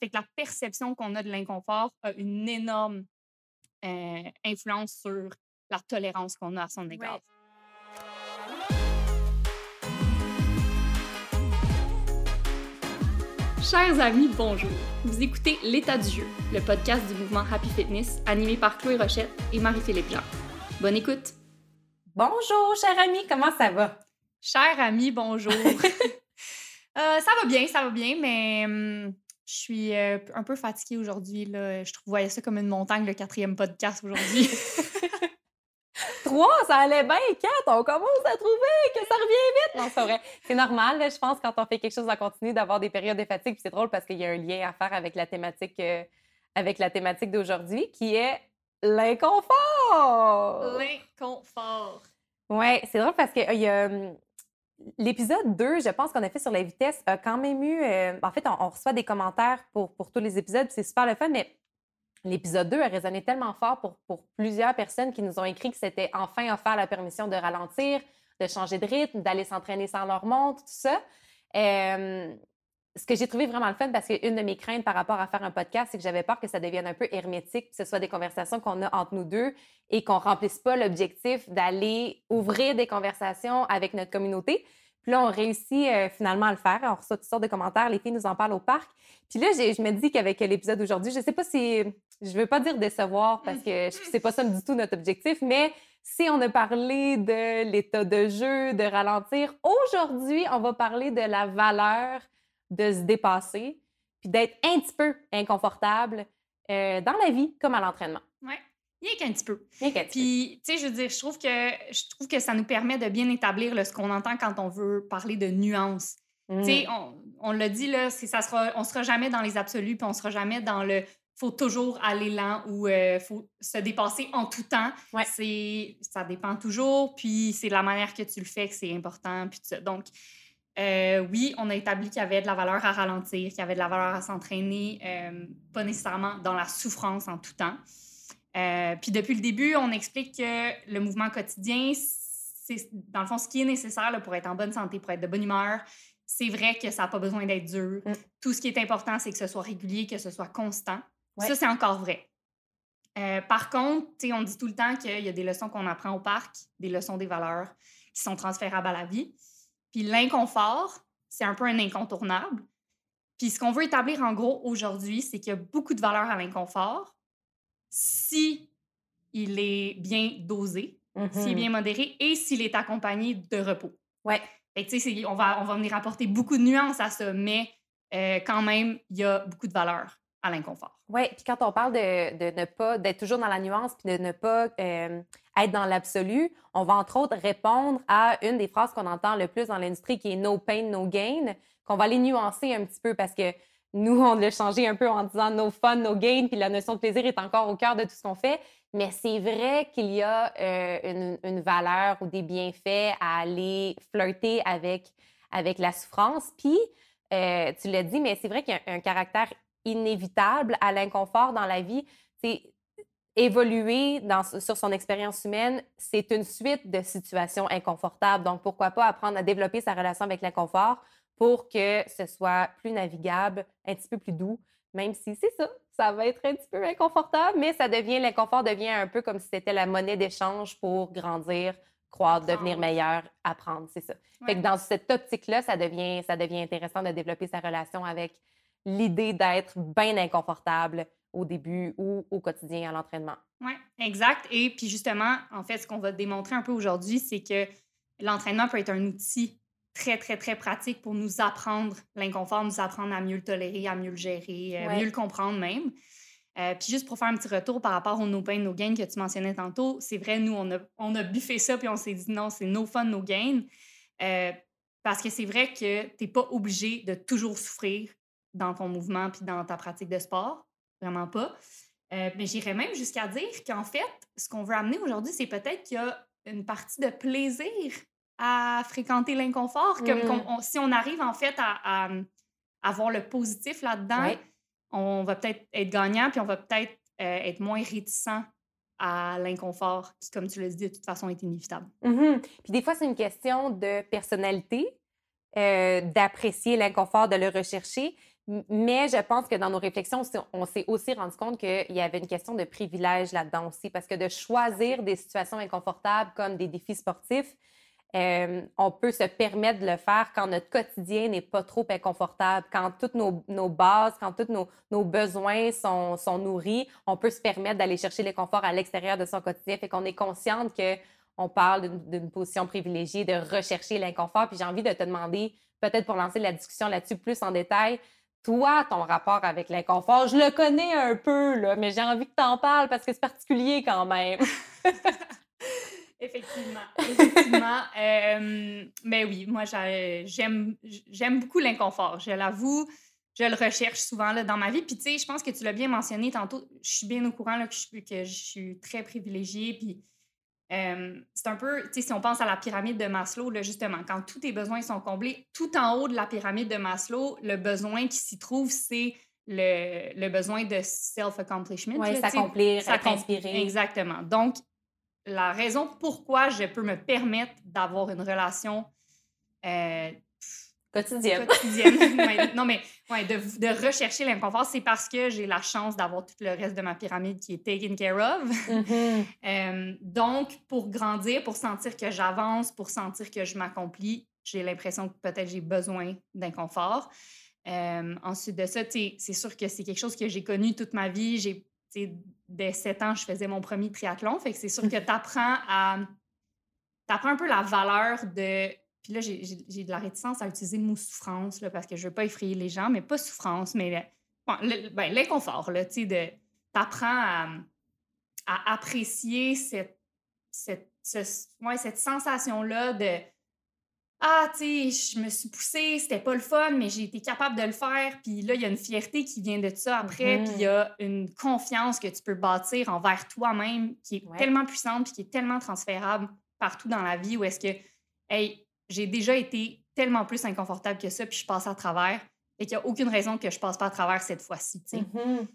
Fait que la perception qu'on a de l'inconfort a une énorme euh, influence sur la tolérance qu'on a à son égard. Chers amis, bonjour. Vous écoutez L'état du jeu, le podcast du mouvement Happy Fitness animé par Chloé Rochette et Marie-Philippe Jean. Bonne écoute. Bonjour, cher ami, comment ça va? Cher ami, bonjour. Euh, ça va bien, ça va bien, mais hum, je suis euh, un peu fatiguée aujourd'hui. Je voyais ça comme une montagne, le quatrième podcast aujourd'hui. Trois, ça allait bien. Quatre, on commence à trouver que ça revient vite. Non, c'est vrai. C'est normal, je pense, quand on fait quelque chose en continu, d'avoir des périodes de fatigue. c'est drôle parce qu'il y a un lien à faire avec la thématique, euh, avec la thématique d'aujourd'hui, qui est l'inconfort. L'inconfort. Oui, c'est drôle parce qu'il y a hum, L'épisode 2, je pense qu'on a fait sur la vitesse, a quand même eu. Euh, en fait, on, reçoit des commentaires pour, tous les épisodes, c'est super le fun, mais l'épisode 2 a résonné tellement fort pour, pour plusieurs personnes qui nous ont écrit que c'était enfin offert la permission de ralentir, de changer de rythme, d'aller s'entraîner sans leur montre, tout ça. Euh, ce que j'ai trouvé vraiment le fun, parce qu'une de mes craintes par rapport à faire un podcast, c'est que j'avais peur que ça devienne un peu hermétique, que ce soit des conversations qu'on a entre nous deux et qu'on remplisse pas l'objectif d'aller ouvrir des conversations avec notre communauté. Puis là, on réussit euh, finalement à le faire. On reçoit toutes sortes de commentaires. Les filles nous en parlent au parc. Puis là, je me dis qu'avec l'épisode d'aujourd'hui, je ne sais pas si. Je ne veux pas dire décevoir parce que c'est pas ça du tout notre objectif, mais si on a parlé de l'état de jeu, de ralentir, aujourd'hui, on va parler de la valeur de se dépasser, puis d'être un petit peu inconfortable euh, dans la vie comme à l'entraînement. Oui, rien qu'un petit peu. Rien qu'un Puis, tu sais, je veux dire, je trouve, que, je trouve que ça nous permet de bien établir ce qu'on entend quand on veut parler de nuances. Tu sais, mmh. on, on l'a dit, là, ça sera, on sera jamais dans les absolus, puis on sera jamais dans le faut toujours aller lent ou il euh, faut se dépasser en tout temps. Ouais. C'est, ça dépend toujours, puis c'est la manière que tu le fais que c'est important, puis tout ça. Donc, euh, oui, on a établi qu'il y avait de la valeur à ralentir, qu'il y avait de la valeur à s'entraîner, euh, pas nécessairement dans la souffrance en tout temps. Euh, puis depuis le début, on explique que le mouvement quotidien, c'est dans le fond ce qui est nécessaire pour être en bonne santé, pour être de bonne humeur. C'est vrai que ça n'a pas besoin d'être dur. Mm. Tout ce qui est important, c'est que ce soit régulier, que ce soit constant. Ça, c'est encore vrai. par contre, on dit tout le temps qu'il y a des leçons qu'on apprend au parc, des leçons des valeurs qui sont transférables à la vie. Puis l'inconfort, c'est un peu un incontournable. Puis ce qu'on veut établir en gros aujourd'hui, c'est qu'il y a beaucoup de valeur à l'inconfort si il est bien dosé, s'il est bien mm-hmm. modéré et s'il est accompagné de repos. Ouais. on va, on va venir apporter beaucoup de nuances à ça, mais euh, quand même, il y a beaucoup de valeur à l'inconfort. Oui, puis quand on parle de, de ne pas, d'être toujours dans la nuance, puis de ne pas euh, être dans l'absolu, on va entre autres répondre à une des phrases qu'on entend le plus dans l'industrie qui est no pain, no gain, qu'on va les nuancer un petit peu parce que nous, on l'a changé un peu en disant no fun, no gain, puis la notion de plaisir est encore au cœur de tout ce qu'on fait. Mais c'est vrai qu'il y a euh, une, valeur ou des bienfaits à aller flirter avec, avec la souffrance. Puis, euh, tu l'as dit, mais c'est vrai qu'il y a un caractère inévitable à l'inconfort dans la vie. Évoluer dans, sur son expérience humaine, c'est une suite de situations inconfortables. Donc, pourquoi pas apprendre à développer sa relation avec l'inconfort pour que ce soit plus navigable, un petit peu plus doux, même si c'est ça, ça va être un petit peu inconfortable, mais ça devient, l'inconfort devient un peu comme si c'était la monnaie d'échange pour grandir, croître, devenir meilleur, apprendre, c'est ça. Fait que dans cette optique-là, ça devient, ça devient intéressant de développer sa relation avec l'idée d'être bien inconfortable au début ou au quotidien à l'entraînement. Oui, exact. Et puis justement, en fait, ce qu'on va démontrer un peu aujourd'hui, c'est que l'entraînement peut être un outil très, très, très pratique pour nous apprendre l'inconfort, nous apprendre à mieux le tolérer, à mieux le gérer, à euh, mieux le comprendre même. Euh, puis juste pour faire un petit retour par rapport au no pain, no gain que tu mentionnais tantôt, c'est vrai, nous, on a, on a buffé ça, puis on s'est dit non, c'est no fun, no gain. Euh, parce que c'est vrai que tu n'es pas obligé de toujours souffrir dans ton mouvement puis dans ta pratique de sport. Vraiment pas. Euh, mais j'irais même jusqu'à dire qu'en fait, ce qu'on veut amener aujourd'hui, c'est peut-être qu'il y a une partie de plaisir à fréquenter l'inconfort. Comme mmh. si on arrive en fait à, avoir le positif là-dedans, on va peut-être être gagnant, puis on va peut-être euh, être moins réticent à l'inconfort, qui, comme tu l'as dit, de toute façon, est inévitable. Mmh puis des fois, c'est une question de personnalité, euh, d'apprécier l'inconfort, de le rechercher. Mais je pense que dans nos réflexions, on s'est aussi rendu compte qu'il y avait une question de privilège là-dedans aussi, parce que de choisir des situations inconfortables comme des défis sportifs, euh, on peut se permettre de le faire quand notre quotidien n'est pas trop inconfortable, quand toutes nos, bases, quand tous nos, besoins sont, sont, nourris, on peut se permettre d'aller chercher le confort à l'extérieur de son quotidien, fait qu'on est consciente que on parle d'une position privilégiée, de rechercher l'inconfort. Puis j'ai envie de te demander, peut-être pour lancer la discussion là-dessus plus en détail, toi, ton rapport avec l'inconfort, je le connais un peu, là, mais j'ai envie que tu en parles parce que c'est particulier quand même. Effectivement. Effectivement. euh, mais oui, moi, j'aime beaucoup l'inconfort. Je l'avoue. Je le recherche souvent là, dans ma vie. Puis, tu sais, je pense que tu l'as bien mentionné tantôt. Je suis bien au courant là, que, je, que je suis très privilégiée. Puis, c'est un peu, tu sais, si on pense à la pyramide de Maslow, là, justement, quand tous tes besoins sont comblés, tout en haut de la pyramide de Maslow, le besoin qui s'y trouve, c'est le, le, besoin de self-accomplishment. Oui, s'accomplir, s'inspirer. Exactement. Donc, la raison pourquoi je peux me permettre d'avoir une relation euh, quotidienne. non, mais ouais, de, de rechercher l'inconfort, c'est parce que j'ai la chance d'avoir tout le reste de ma pyramide qui est taken care of. Mm-hmm. Euh, donc, pour grandir, pour sentir que j'avance, pour sentir que je m'accomplis, j'ai l'impression que peut-être j'ai besoin d'inconfort. Euh, ensuite de ça, c'est sûr que c'est quelque chose que j'ai connu toute ma vie. J'ai dès 7 ans, je faisais mon premier triathlon. Fait que c'est sûr que tu apprends à. Tu apprends un peu la valeur de. Puis là, j'ai de la réticence à utiliser le mot souffrance, là, parce que je veux pas effrayer les gens, mais pas souffrance, mais ben, l'inconfort, tu sais, de. T'apprends à, à apprécier cette, cette, cette sensation-là de ah, tu sais, je me suis poussée, c'était pas le fun, mais j'ai été capable de le faire. Puis là, il y a une fierté qui vient de ça après. Puis il y mm-hmm. a une confiance que tu peux bâtir envers toi-même qui est tellement puissante puis qui est tellement transférable partout dans la vie où est-ce que, hey, j'ai déjà été tellement plus inconfortable que ça puis je passe à travers et qu'il n'y a aucune raison que je passe pas à travers cette fois-ci. Mm-hmm.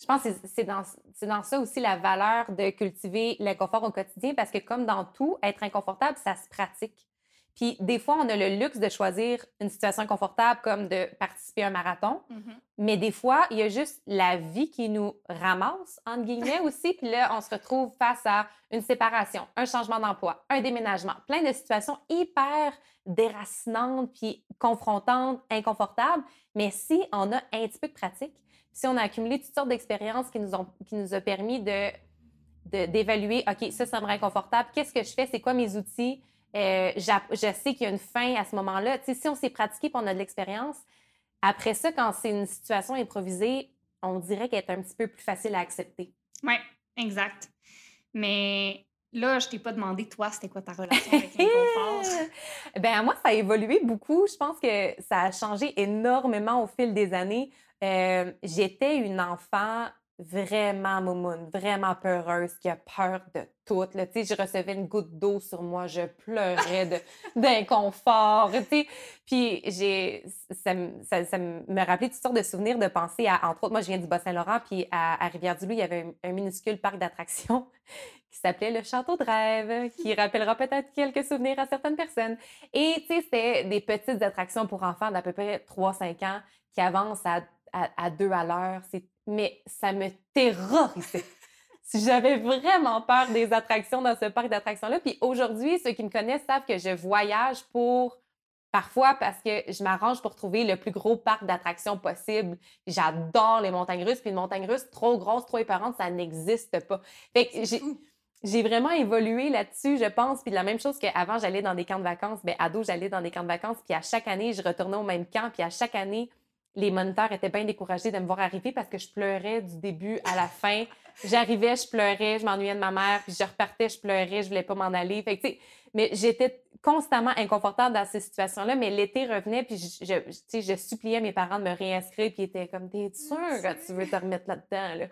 Je pense que c'est dans, ça aussi la valeur de cultiver l'inconfort au quotidien parce que comme dans tout, être inconfortable, ça se pratique. Puis des fois, on a le luxe de choisir une situation confortable comme de participer à un marathon. Mm-hmm. Mais des fois, il y a juste la vie qui nous ramasse, entre guillemets aussi. Puis là, on se retrouve face à une séparation, un changement d'emploi, un déménagement, plein de situations hyper déracinantes, puis confrontantes, inconfortables. Mais si on a un petit peu de pratique, si on a accumulé toutes sortes d'expériences qui nous ont qui nous a permis de d'évaluer, OK, ça, ça me rend inconfortable. Qu'est-ce que je fais? C'est quoi mes outils? Euh, je sais qu'il y a une fin à ce moment-là. si on s'est pratiqué et on a de l'expérience, après ça, quand c'est une situation improvisée, on dirait qu'elle est un petit peu plus facile à accepter. Oui, exact. Mais là, je t'ai pas demandé, toi, c'était quoi ta relation avec l'inconfort? ben moi, ça a évolué beaucoup. Je pense que ça a changé énormément au fil des années. Euh, j'étais une enfant vraiment moumoune, vraiment peureuse, qui a peur de tout. Là. Je recevais une goutte d'eau sur moi, je pleurais d'inconfort. Puis j'ai, ça, ça, me rappelait toutes sortes de souvenirs de penser à, entre autres, moi je viens du Bas-Saint-Laurent, puis à, Rivière-du-Loup, il y avait un, minuscule parc d'attractions qui s'appelait le Château de Rêve, qui rappellera peut-être quelques souvenirs à certaines personnes. Et tu sais, c'était des petites attractions pour enfants d'à peu près 3-5 ans qui avancent à, à, à deux à l'heure. Mais ça me terrorisait. J'avais vraiment peur des attractions dans ce parc d'attractions-là. Puis aujourd'hui, ceux qui me connaissent savent que je voyage pour parfois parce que je m'arrange pour trouver le plus gros parc d'attractions possible. J'adore les montagnes russes. Puis une montagne russe trop grosse, trop épeurante, ça n'existe pas. Fait que j'ai vraiment évolué là-dessus, je pense. Puis la même chose qu'avant, j'allais dans des camps de vacances. Bien, ado, j'allais dans des camps de vacances. Puis à chaque année, je retournais au même camp. Puis à chaque année, les moniteurs étaient bien découragés de me voir arriver parce que je pleurais du début à la fin. J'arrivais, je pleurais, je m'ennuyais de ma mère, puis je repartais, je pleurais, je voulais pas m'en aller. Mais j'étais constamment inconfortable dans ces situations-là, mais l'été revenait, puis je, suppliais mes parents de me réinscrire, puis ils étaient comme, t'es sûr que tu veux te remettre là-dedans? Là?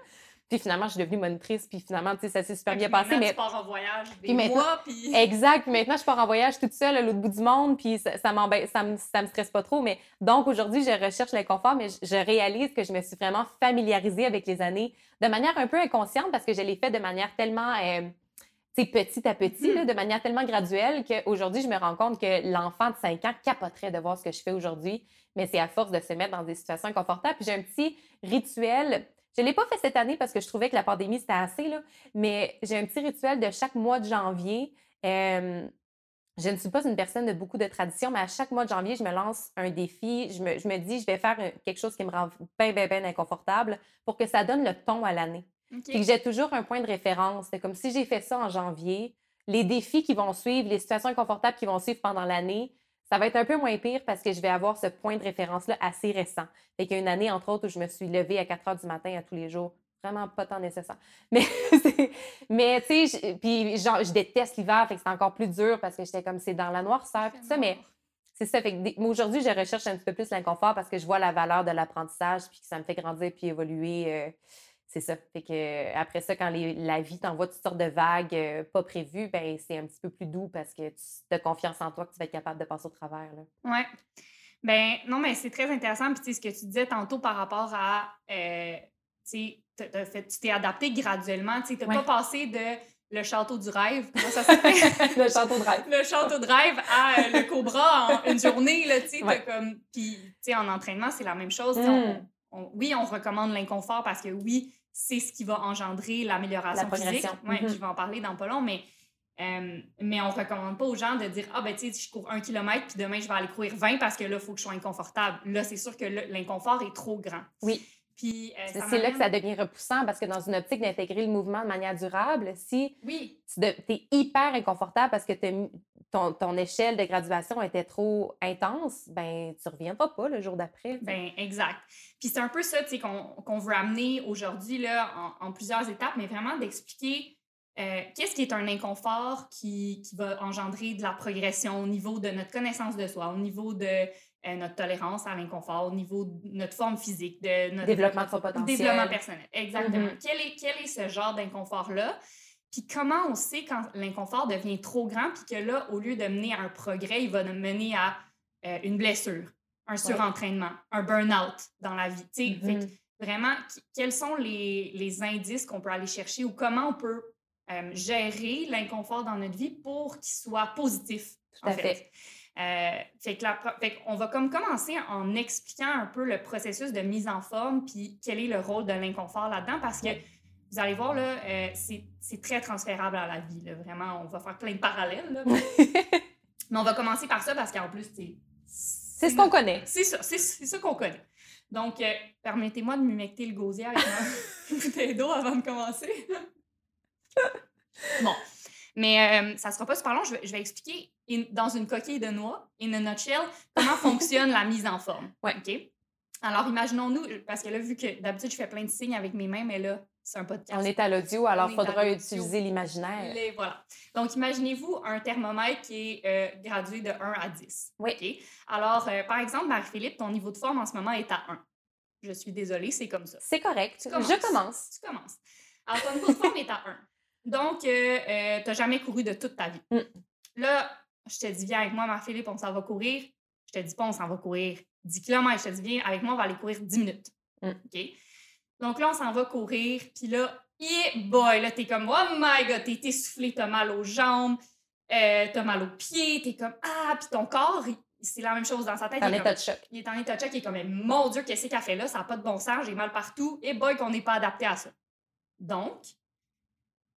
Puis finalement, je suis devenue monitrice, puis finalement, tu sais, ça s'est super bien passé. Mais tu pars en voyage des mois, puis... Exact. Maintenant, je pars en voyage toute seule à l'autre bout du monde, puis ça, ça ça me, ça me stresse pas trop. Mais donc, aujourd'hui, je recherche l'inconfort, mais je, réalise que je me suis vraiment familiarisée avec les années de manière un peu inconsciente parce que je l'ai fait de manière tellement... Euh, petit à petit, là, Mhm. de manière tellement graduelle qu'aujourd'hui, je me rends compte que l'enfant de 5 ans capoterait de voir ce que je fais aujourd'hui, mais c'est à force de se mettre dans des situations inconfortables. Puis j'ai un petit rituel. Je ne l'ai pas fait cette année parce que je trouvais que la pandémie, c'était assez, là, mais j'ai un petit rituel de chaque mois de janvier. Euh, je ne suis pas une personne de beaucoup de traditions, mais à chaque mois de janvier, je me lance un défi. Je me, je me dis, je vais faire quelque chose qui me rend bien, bien, bien inconfortable pour que ça donne le ton à l'année. OK. Puis que j'ai toujours un point de référence. C'est comme si j'ai fait ça en janvier, les défis qui vont suivre, les situations inconfortables qui vont suivre pendant l'année, ça va être un peu moins pire parce que je vais avoir ce point de référence-là assez récent. Fait qu'il y a une année, entre autres, où je me suis levée à 4 heures du matin à tous les jours. Vraiment pas tant nécessaire. Mais, mais tu sais, puis genre, je déteste l'hiver, fait que c'est encore plus dur parce que j'étais comme, c'est dans la noirceur, tout ça, mais c'est ça. Fait que aujourd'hui, je recherche un petit peu plus l'inconfort parce que je vois la valeur de l'apprentissage puis que ça me fait grandir puis évoluer. euh, c'est ça. Fait que euh, après ça, quand les- la vie t'envoie toutes sortes de vagues euh, pas prévues, ben c'est un petit peu plus doux parce que tu as confiance en toi que tu vas être capable de passer au travers. Là. Ouais. Ben non, mais c'est très intéressant. Puis ce que tu disais tantôt par rapport à, euh, tu t'es adapté graduellement. Tu Ouais. pas passé de le château du rêve, comment ça s'appelle? le château de rêve. le château de rêve à euh, le cobra en une journée, là, tu sais, t'as Ouais. comme... Puis, tu sais, en entraînement, c'est la même chose. on-. On- oui, on recommande l'inconfort parce que oui, c'est ce qui va engendrer l'amélioration La physique. Ouais, Mhm. Je vais en parler dans pas long, mais... euh, mais on recommande pas aux gens de dire Ah, ben, tu sais, je cours un kilomètre, puis demain, je vais aller courir 20 parce que là, il faut que je sois inconfortable. Là, c'est sûr que l'inconfort est trop grand. Oui. Puis, euh, C'est ça c'est là que ça devient repoussant parce que dans une optique d'intégrer le mouvement de manière durable, si Oui, tu es hyper inconfortable parce que ton, ton échelle de graduation était trop intense, ben tu reviendras pas le jour d'après. Ben, exact. Puis c'est un peu ça, qu'on veut amener aujourd'hui, là, en, en plusieurs étapes, mais vraiment d'expliquer euh, qu'est-ce qui est un inconfort qui, qui va engendrer de la progression au niveau de notre connaissance de soi, au niveau de euh, notre tolérance à l'inconfort, au niveau de notre forme physique, de notre Développement de son potentiel. développement personnel. Exactement. Mhm. quel, est, quel est ce genre d'inconfort-là? Puis comment on sait quand l'inconfort devient trop grand, puis que là, au lieu de mener à un progrès, il va mener à euh, une blessure, un surentraînement, un burn-out dans la vie. Fait que Mhm. vraiment, quels sont les, les indices qu'on peut aller chercher ou comment on peut euh, gérer l'inconfort dans notre vie pour qu'il soit positif. Tout à en fait. Euh, fait que la pro- fait qu'on va comme commencer en expliquant un peu le processus de mise en forme puis quel est le rôle de l'inconfort là-dedans parce que vous allez voir, là, euh, c'est très transférable à la vie. Là, vraiment, on va faire plein de parallèles. là. Mais on va commencer par ça parce qu'en plus, c'est C'est ce qu'on connaît. c'est ça, c'est c'est ça qu'on connaît. Donc, euh, permettez-moi de m'humecter le gosier avec ma bouteille d'eau avant de commencer. bon. Mais euh, ça sera pas super long. Je vais, je vais expliquer in- dans une coquille de noix, in a nutshell, comment fonctionne la mise en forme. Ouais. OK? Alors, imaginons-nous, parce que là, vu que d'habitude, je fais plein de signes avec mes mains, mais là, c'est un podcast. On est à l'audio, alors il faudra utiliser l'imaginaire. Voilà. Donc, imaginez-vous un thermomètre qui est euh, gradué de 1 à 10. Oui. OK? Alors, euh, par exemple, Marie-Philippe, ton niveau de forme en ce moment est à 1. Je suis désolée, c'est comme ça. C'est correct. Tu. Je commence. Tu commences. Alors, ton niveau de forme est à 1. Donc, euh, tu n'as jamais couru de toute ta vie. Mm. Là, je te dis, viens avec moi, Marie-Philippe, on s'en va courir. Je te dis pas, on s'en va courir 10 km. Je te dis, viens avec moi, on va aller courir 10 minutes. Mm. OK? Donc là, on s'en va courir. Puis là, yeah boy, là, t'es comme, oh my god, t'es essoufflé, t'as mal aux jambes, euh, t'as mal aux pieds, t'es comme, ah, puis ton corps, c'est la même chose dans sa tête. En il est état comme- de choc. il est en état de choc, il est comme, mon Dieu, qu'est-ce qu'elle fait là? Ça n'a pas de bon sens, j'ai mal partout. Et boy, qu'on n'est pas adapté à ça. Donc,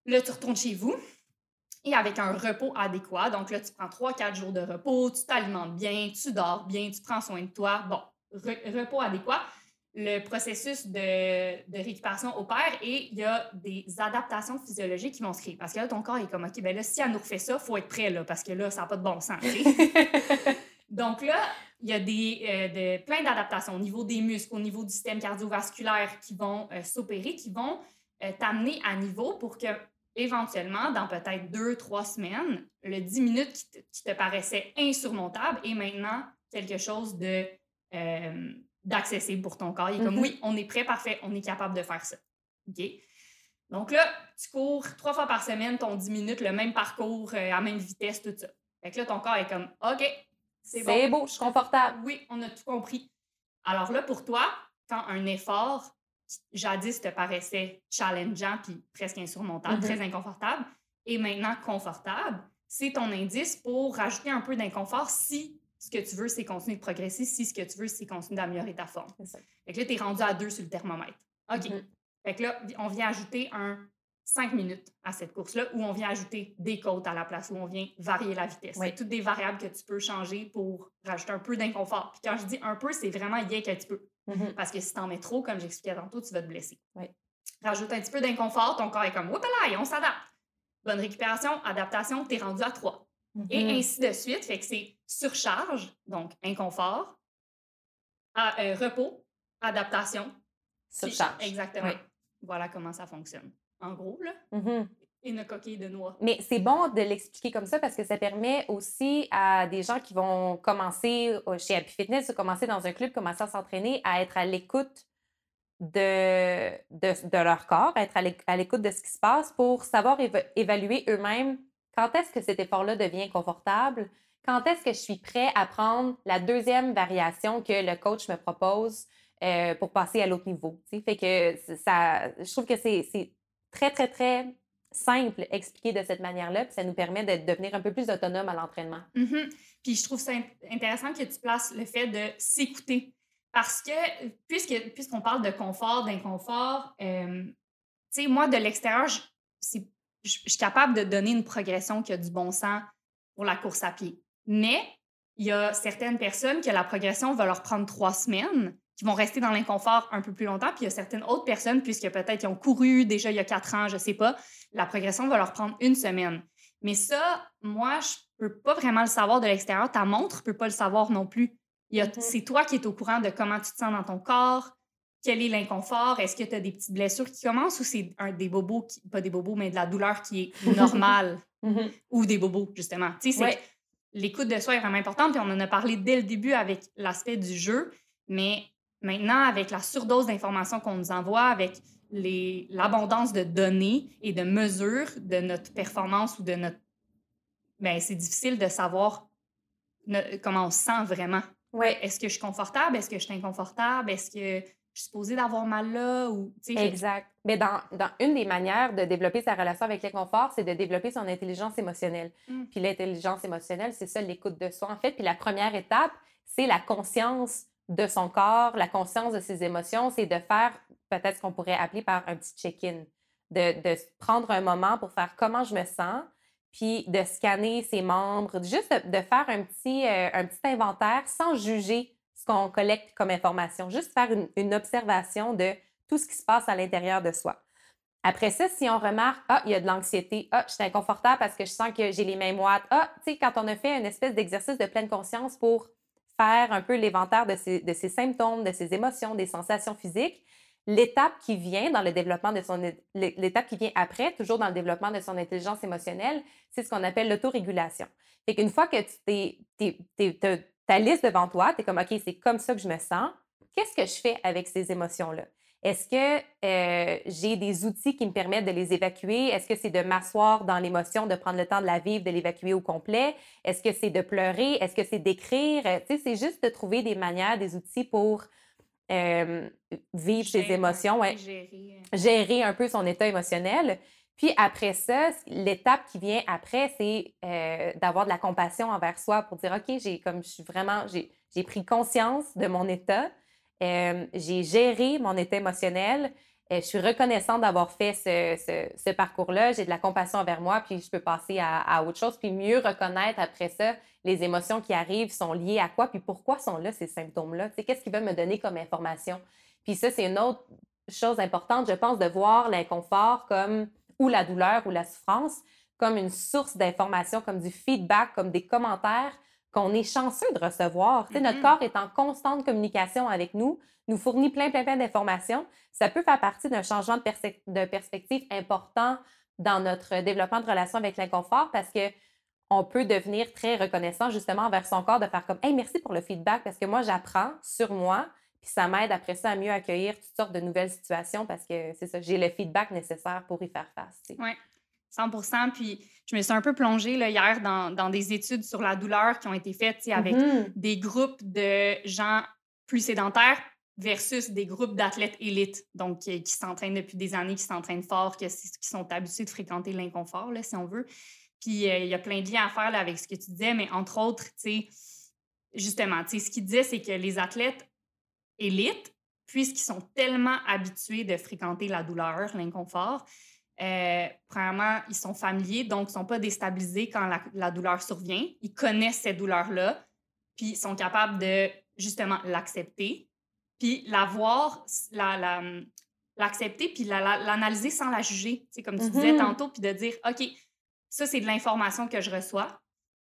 là, tu retournes chez vous et avec un repos adéquat. Donc là, tu prends 3-4 jours de repos, tu t'alimentes bien, tu dors bien, tu prends soin de toi. Bon, re- repos adéquat. Le processus de, de récupération opère et il y a des adaptations physiologiques qui vont se créer. Parce que là, ton corps est comme, OK, ben là, si elle nous refait ça, il faut être prêt, là, parce que là, ça n'a pas de bon sens. Donc là, il y a des, euh, de- plein d'adaptations au niveau des muscles, au niveau du système cardiovasculaire qui vont euh, s'opérer, qui vont euh, t'amener à niveau pour que, éventuellement, dans peut-être deux, trois semaines, le 10 minutes qui te, qui te paraissait insurmontable est maintenant quelque chose de euh, d'accessible pour ton corps. Il est comme, Mhm. oui, on est prêt, parfait, on est capable de faire ça. OK? Donc là, tu cours trois fois par semaine ton 10 minutes, le même parcours, euh, à même vitesse, tout ça. Fait que là, ton corps est comme, OK, c'est bon. C'est beau, je suis confortable. Oui, on a tout compris. Alors là, pour toi, quand un effort jadis te paraissait challengeant puis presque insurmontable, Mhm. très inconfortable, et maintenant confortable, c'est ton indice pour rajouter un peu d'inconfort si ce que tu veux, c'est continuer de progresser, si ce que tu veux, c'est continuer d'améliorer ta forme. Fait que là, tu es rendu à deux sur le thermomètre. OK. Mm-hmm. Fait que là, on vient ajouter un 5 minutes à cette course-là, où on vient ajouter des côtes à la place, où on vient varier la vitesse. C'est toutes des variables que tu peux changer pour rajouter un peu d'inconfort. Puis quand je dis un peu, c'est vraiment rien qu'un petit Mm-hmm. Parce que si tu en mets trop, comme j'expliquais tantôt, tu vas te blesser. Rajoute un petit peu d'inconfort, ton corps est comme, oups là, on s'adapte. Bonne récupération, adaptation, tu es rendu à 3. Et mm-hmm. ainsi de suite. Fait que c'est surcharge, donc inconfort, euh, repos, adaptation. Surcharge. Exactement. Voilà comment ça fonctionne. En gros, là. Mm-hmm. Une coquille de noix. Mais c'est bon de l'expliquer comme ça parce que ça permet aussi à des gens qui vont commencer chez Happy Fitness ou commencer dans un club, commencer à s'entraîner, à être à l'écoute de, de, leur corps, être à l'écoute de ce qui se passe pour savoir évaluer eux-mêmes quand est-ce que cet effort-là devient confortable, quand est-ce que je suis prêt à prendre la deuxième variation que le coach me propose euh, pour passer à l'autre niveau. Fait que ça, je trouve que c'est très, très, très simple expliqué de cette manière-là, puis ça nous permet de devenir un peu plus autonome à l'entraînement. Mm-hmm. Puis je trouve ça intéressant que tu places le fait de s'écouter. Parce que, puisqu'on parle de confort, d'inconfort, euh, tu sais, moi, de l'extérieur, je suis capable de donner une progression qui a du bon sens pour la course à pied. Mais il y a certaines personnes que la progression va leur prendre trois semaines, qui vont rester dans l'inconfort un peu plus longtemps. Puis il y a certaines autres personnes, puisque peut-être ils ont couru déjà il y a quatre ans, je ne sais pas, la progression va leur prendre une semaine. Mais ça, moi, je ne peux pas vraiment le savoir de l'extérieur. Ta montre ne peut pas le savoir non plus. Mm-hmm. C'est toi qui es au courant de comment tu te sens dans ton corps, quel est l'inconfort, est-ce que tu as des petites blessures qui commencent ou c'est des bobos, pas des bobos, mais de la douleur qui est normale mm-hmm. ou des bobos, justement. Tu sais, l'écoute de soi est vraiment importante, puis on en a parlé dès le début avec l'aspect du jeu, mais maintenant, avec la surdose d'informations qu'on nous envoie, avec l'abondance de données et de mesures de notre performance ou de notre... Ben, c'est difficile de savoir comment on se sent vraiment. Ouais. Est-ce que je suis confortable? Est-ce que je suis inconfortable? Est-ce que je suis supposée d'avoir mal là? Ou Exact. Mais dans, dans, une des manières de développer sa relation avec l'inconfort, c'est de développer son intelligence émotionnelle. Mmh. Puis l'intelligence émotionnelle, c'est ça l'écoute de soi en fait. Puis la première étape, c'est la conscience de son corps, la conscience de ses émotions, c'est de faire peut-être ce qu'on pourrait appeler par un petit check-in, de, prendre un moment pour faire comment je me sens, puis de scanner ses membres, juste de, faire un petit, euh, inventaire sans juger ce qu'on collecte comme information, juste faire une, observation de tout ce qui se passe à l'intérieur de soi. Après ça, si on remarque, ah, il y a de l'anxiété, ah, je suis inconfortable parce que je sens que j'ai les mains moites, ah, tu sais, quand on a fait une espèce d'exercice de pleine conscience pour un peu l'inventaire de ces symptômes, de ces émotions, des sensations physiques, l'étape qui vient après, toujours dans le développement de son intelligence émotionnelle, c'est ce qu'on appelle l'autorégulation. Fait qu'une fois que tu t'es, ta liste devant toi, tu es comme, OK, c'est comme ça que je me sens. Qu'est-ce que je fais avec ces émotions-là? Est-ce que euh, j'ai des outils qui me permettent de les évacuer? Est-ce que c'est de m'asseoir dans l'émotion, de prendre le temps de la vivre, de l'évacuer au complet? Est-ce que c'est de pleurer? Est-ce que c'est d'écrire? Tu sais, c'est juste de trouver des manières, des outils pour euh, vivre ses émotions, ouais. gérer. gérer un peu son état émotionnel. Puis après ça, l'étape qui vient après, c'est euh, d'avoir de la compassion envers soi pour dire, OK, j'ai comme je suis vraiment, j'ai pris conscience de mon état, euh, j'ai géré mon état émotionnel, euh, je suis reconnaissante d'avoir fait ce, parcours-là, j'ai de la compassion envers moi, puis je peux passer à, autre chose, puis mieux reconnaître après ça les émotions qui arrivent sont liées à quoi, puis pourquoi sont là ces symptômes-là, qu'est-ce qui va me donner comme information? Puis ça, c'est une autre chose importante, je pense, de voir l'inconfort comme ou la douleur ou la souffrance comme une source d'information, comme du feedback, comme des commentaires qu'on est chanceux de recevoir. Notre corps est en constante communication avec nous, nous fournit plein, plein, plein d'informations. Ça peut faire partie d'un changement de, de, perspective important dans notre développement de relation avec l'inconfort parce que on peut devenir très reconnaissant justement envers son corps de faire comme Hey, merci pour le feedback parce que moi, j'apprends sur moi, puis ça m'aide après ça à mieux accueillir toutes sortes de nouvelles situations parce que c'est ça, j'ai le feedback nécessaire pour y faire face. Oui, 100% Puis je me suis un peu plongée là, hier dans, dans, des études sur la douleur qui ont été faites avec mm-hmm. des groupes de gens plus sédentaires versus des groupes d'athlètes élites, donc qui, s'entraînent depuis des années, qui s'entraînent fort, qui, sont habitués de fréquenter l'inconfort, si on veut. Puis il y a plein de liens à faire avec ce que tu disais, mais entre autres, tu sais, justement, tu sais, ce qu'il disait, c'est que les athlètes élites, puisqu'ils sont tellement habitués de fréquenter la douleur, l'inconfort, euh, premièrement, ils sont familiers, donc ils ne sont pas déstabilisés quand la, douleur survient. Ils connaissent cette douleur-là, puis ils sont capables de justement l'accepter, puis la voir, l'accepter, la, puis l'analyser sans la juger. C'est comme tu disais mm-hmm. tantôt, puis de dire, OK, ça, c'est de l'information que je reçois.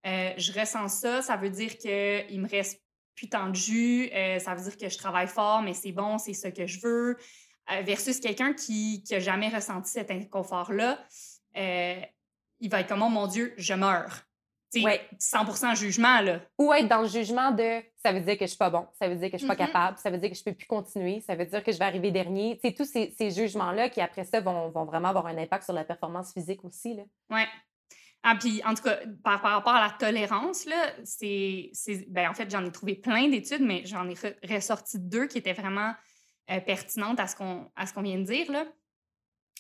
Euh, je ressens ça, ça veut dire qu'il me reste plus tant de jus, euh, ça veut dire que je travaille fort, mais c'est bon, c'est ce que je veux. Euh, versus quelqu'un qui n'a jamais ressenti cet inconfort-là, il va être comme, oh mon Dieu, je meurs. Ouais. 100 jugement, là. Ou être dans le jugement de ça veut dire que je suis pas bon, ça veut dire que je suis pas mm-hmm. capable, ça veut dire que je peux plus continuer, ça veut dire que je vais arriver dernier. C'est tous ces, ces jugements-là qui, après ça, vont, vont, vraiment avoir un impact sur la performance physique aussi. Là. Ouais. Ah, puis en tout cas, par, rapport à la tolérance, là, c'est, ben, en fait, j'en ai trouvé plein d'études, mais j'en ai ressorti deux qui étaient vraiment euh, pertinentes à ce qu'on, qu'on vient de dire. Là.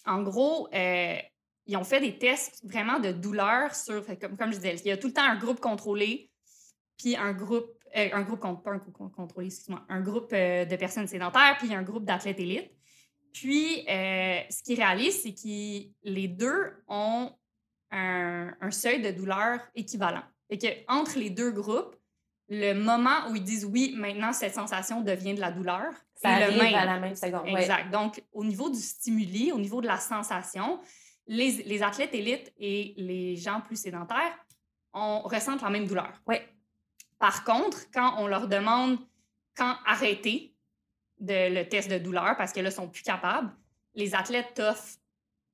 En gros, euh, ils ont fait des tests vraiment de douleur sur, comme, comme je disais, il y a tout le temps un groupe contrôlé, puis un groupe, euh, un groupe, pas un groupe contrôlé, excuse-moi, un groupe de personnes sédentaires, puis un groupe d'athlètes élites. Puis, ce qu'ils réalisent, c'est que les deux ont un, seuil de douleur équivalent. Et que entre les deux groupes, le moment où ils disent oui, maintenant cette sensation devient de la douleur, c'est le même. à la même seconde. Exact. Donc, au niveau du stimuli, au niveau de la sensation, les, les athlètes élites et les gens plus sédentaires on ressentent la même douleur. Oui. Par contre, quand on leur demande quand arrêter de, le test de douleur, parce que là, ils sont plus capables, les athlètes toffent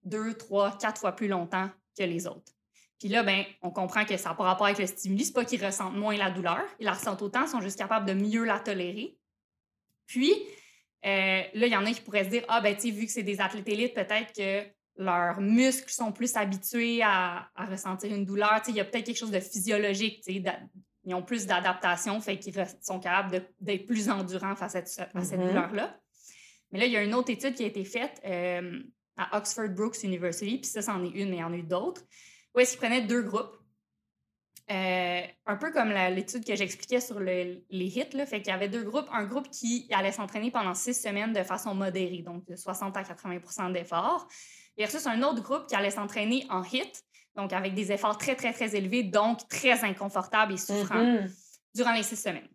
deux, trois, quatre fois plus longtemps que les autres. Puis là, ben, on comprend que ça n'a pas rapport avec le stimulus. C'est pas qu'ils ressentent moins la douleur. Ils la ressentent autant, ils sont juste capables de mieux la tolérer. Puis, là, il y en a qui pourraient se dire Ah, ben, tu sais, vu que c'est des athlètes élites, peut-être que leurs muscles sont plus habitués à, ressentir une douleur. Tu sais, il y a peut-être quelque chose de physiologique. Tu sais, ils ont plus d'adaptation, fait qu'ils sont capables d'être plus endurants face à, cette mm-hmm. douleur-là. Mais là, il y a une autre étude qui a été faite. Euh, à Oxford Brooks University, puis ça, c'en est une, mais il y en a eu d'autres, où est-ce qu'ils prenaient deux groupes. Euh, un peu comme l'étude que j'expliquais sur les hits, là, fait qu'il y avait deux groupes. Un groupe qui allait s'entraîner pendant six semaines de façon modérée, donc de 60 à 80% d'efforts, versus un autre groupe qui allait s'entraîner en hit, donc avec des efforts très, très, très élevés, donc très inconfortables et souffrants mm-hmm. durant les six semaines.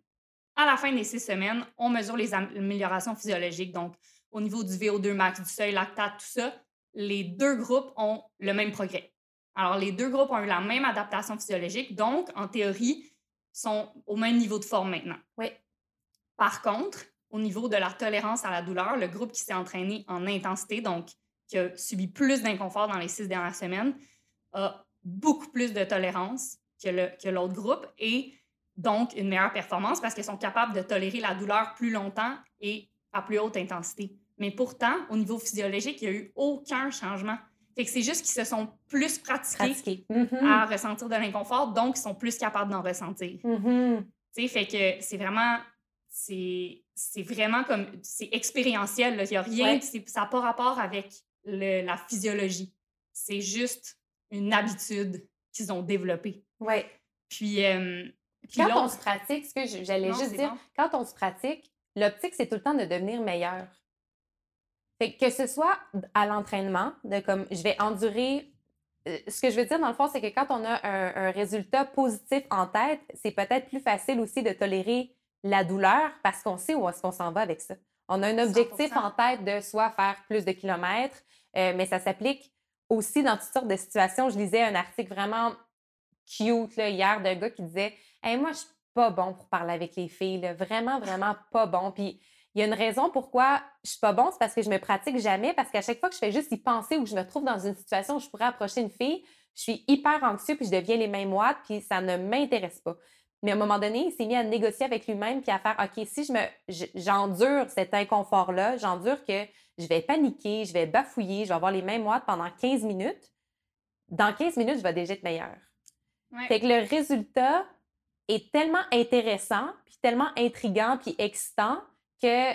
À la fin des six semaines, on mesure les améliorations physiologiques, donc au niveau du VO2 max, du seuil lactate, tout ça, les deux groupes ont le même progrès. Alors, les deux groupes ont eu la même adaptation physiologique, donc, en théorie, sont au même niveau de forme maintenant. Oui. Par contre, au niveau de la tolérance à la douleur, le groupe qui s'est entraîné en intensité, donc qui a subi plus d'inconfort dans les six dernières semaines, a beaucoup plus de tolérance que l'autre groupe et donc une meilleure performance parce qu'ils sont capables de tolérer la douleur plus longtemps et à plus haute intensité. Mais pourtant, au niveau physiologique, il n'y a eu aucun changement. Fait que c'est juste qu'ils se sont plus pratiqués, mm-hmm. à ressentir de l'inconfort, donc ils sont plus capables d'en ressentir. Mm-hmm. Tu fait que c'est vraiment, c'est, vraiment comme, c'est expérientiel. Il n'y a rien, ça n'a pas rapport avec la physiologie. C'est juste une habitude qu'ils ont développée. Oui. Puis, euh, quand on se pratique, ce que j'allais juste dire, quand on se pratique, l'optique, c'est tout le temps de devenir meilleur. Fait que ce soit à l'entraînement, de comme je vais endurer. Euh, ce que je veux dire, dans le fond, c'est que quand on a un, résultat positif en tête, c'est peut-être plus facile aussi de tolérer la douleur parce qu'on sait où est-ce qu'on s'en va avec ça. On a un objectif en tête de soit faire plus de kilomètres, euh, mais ça s'applique aussi dans toutes sortes de situations. Je lisais un article vraiment cute là, hier d'un gars qui disait hey, Moi, je pas bon pour parler avec les filles, vraiment, vraiment pas bon. Puis il y a une raison pourquoi je suis pas bon, c'est parce que je me pratique jamais, parce qu'à chaque fois que je fais juste y penser ou que je me trouve dans une situation où je pourrais approcher une fille, je suis hyper anxieux puis je deviens les mêmes moites puis ça ne m'intéresse pas. Mais à un moment donné, il s'est mis à négocier avec lui-même puis à faire OK, si je me j'endure cet inconfort-là, j'endure que je vais paniquer, je vais bafouiller, je vais avoir les mêmes moites pendant 15 minutes. Dans 15 minutes, je vais déjà être meilleure. Fait que le résultat, est tellement intéressant, puis tellement intriguant, puis excitant que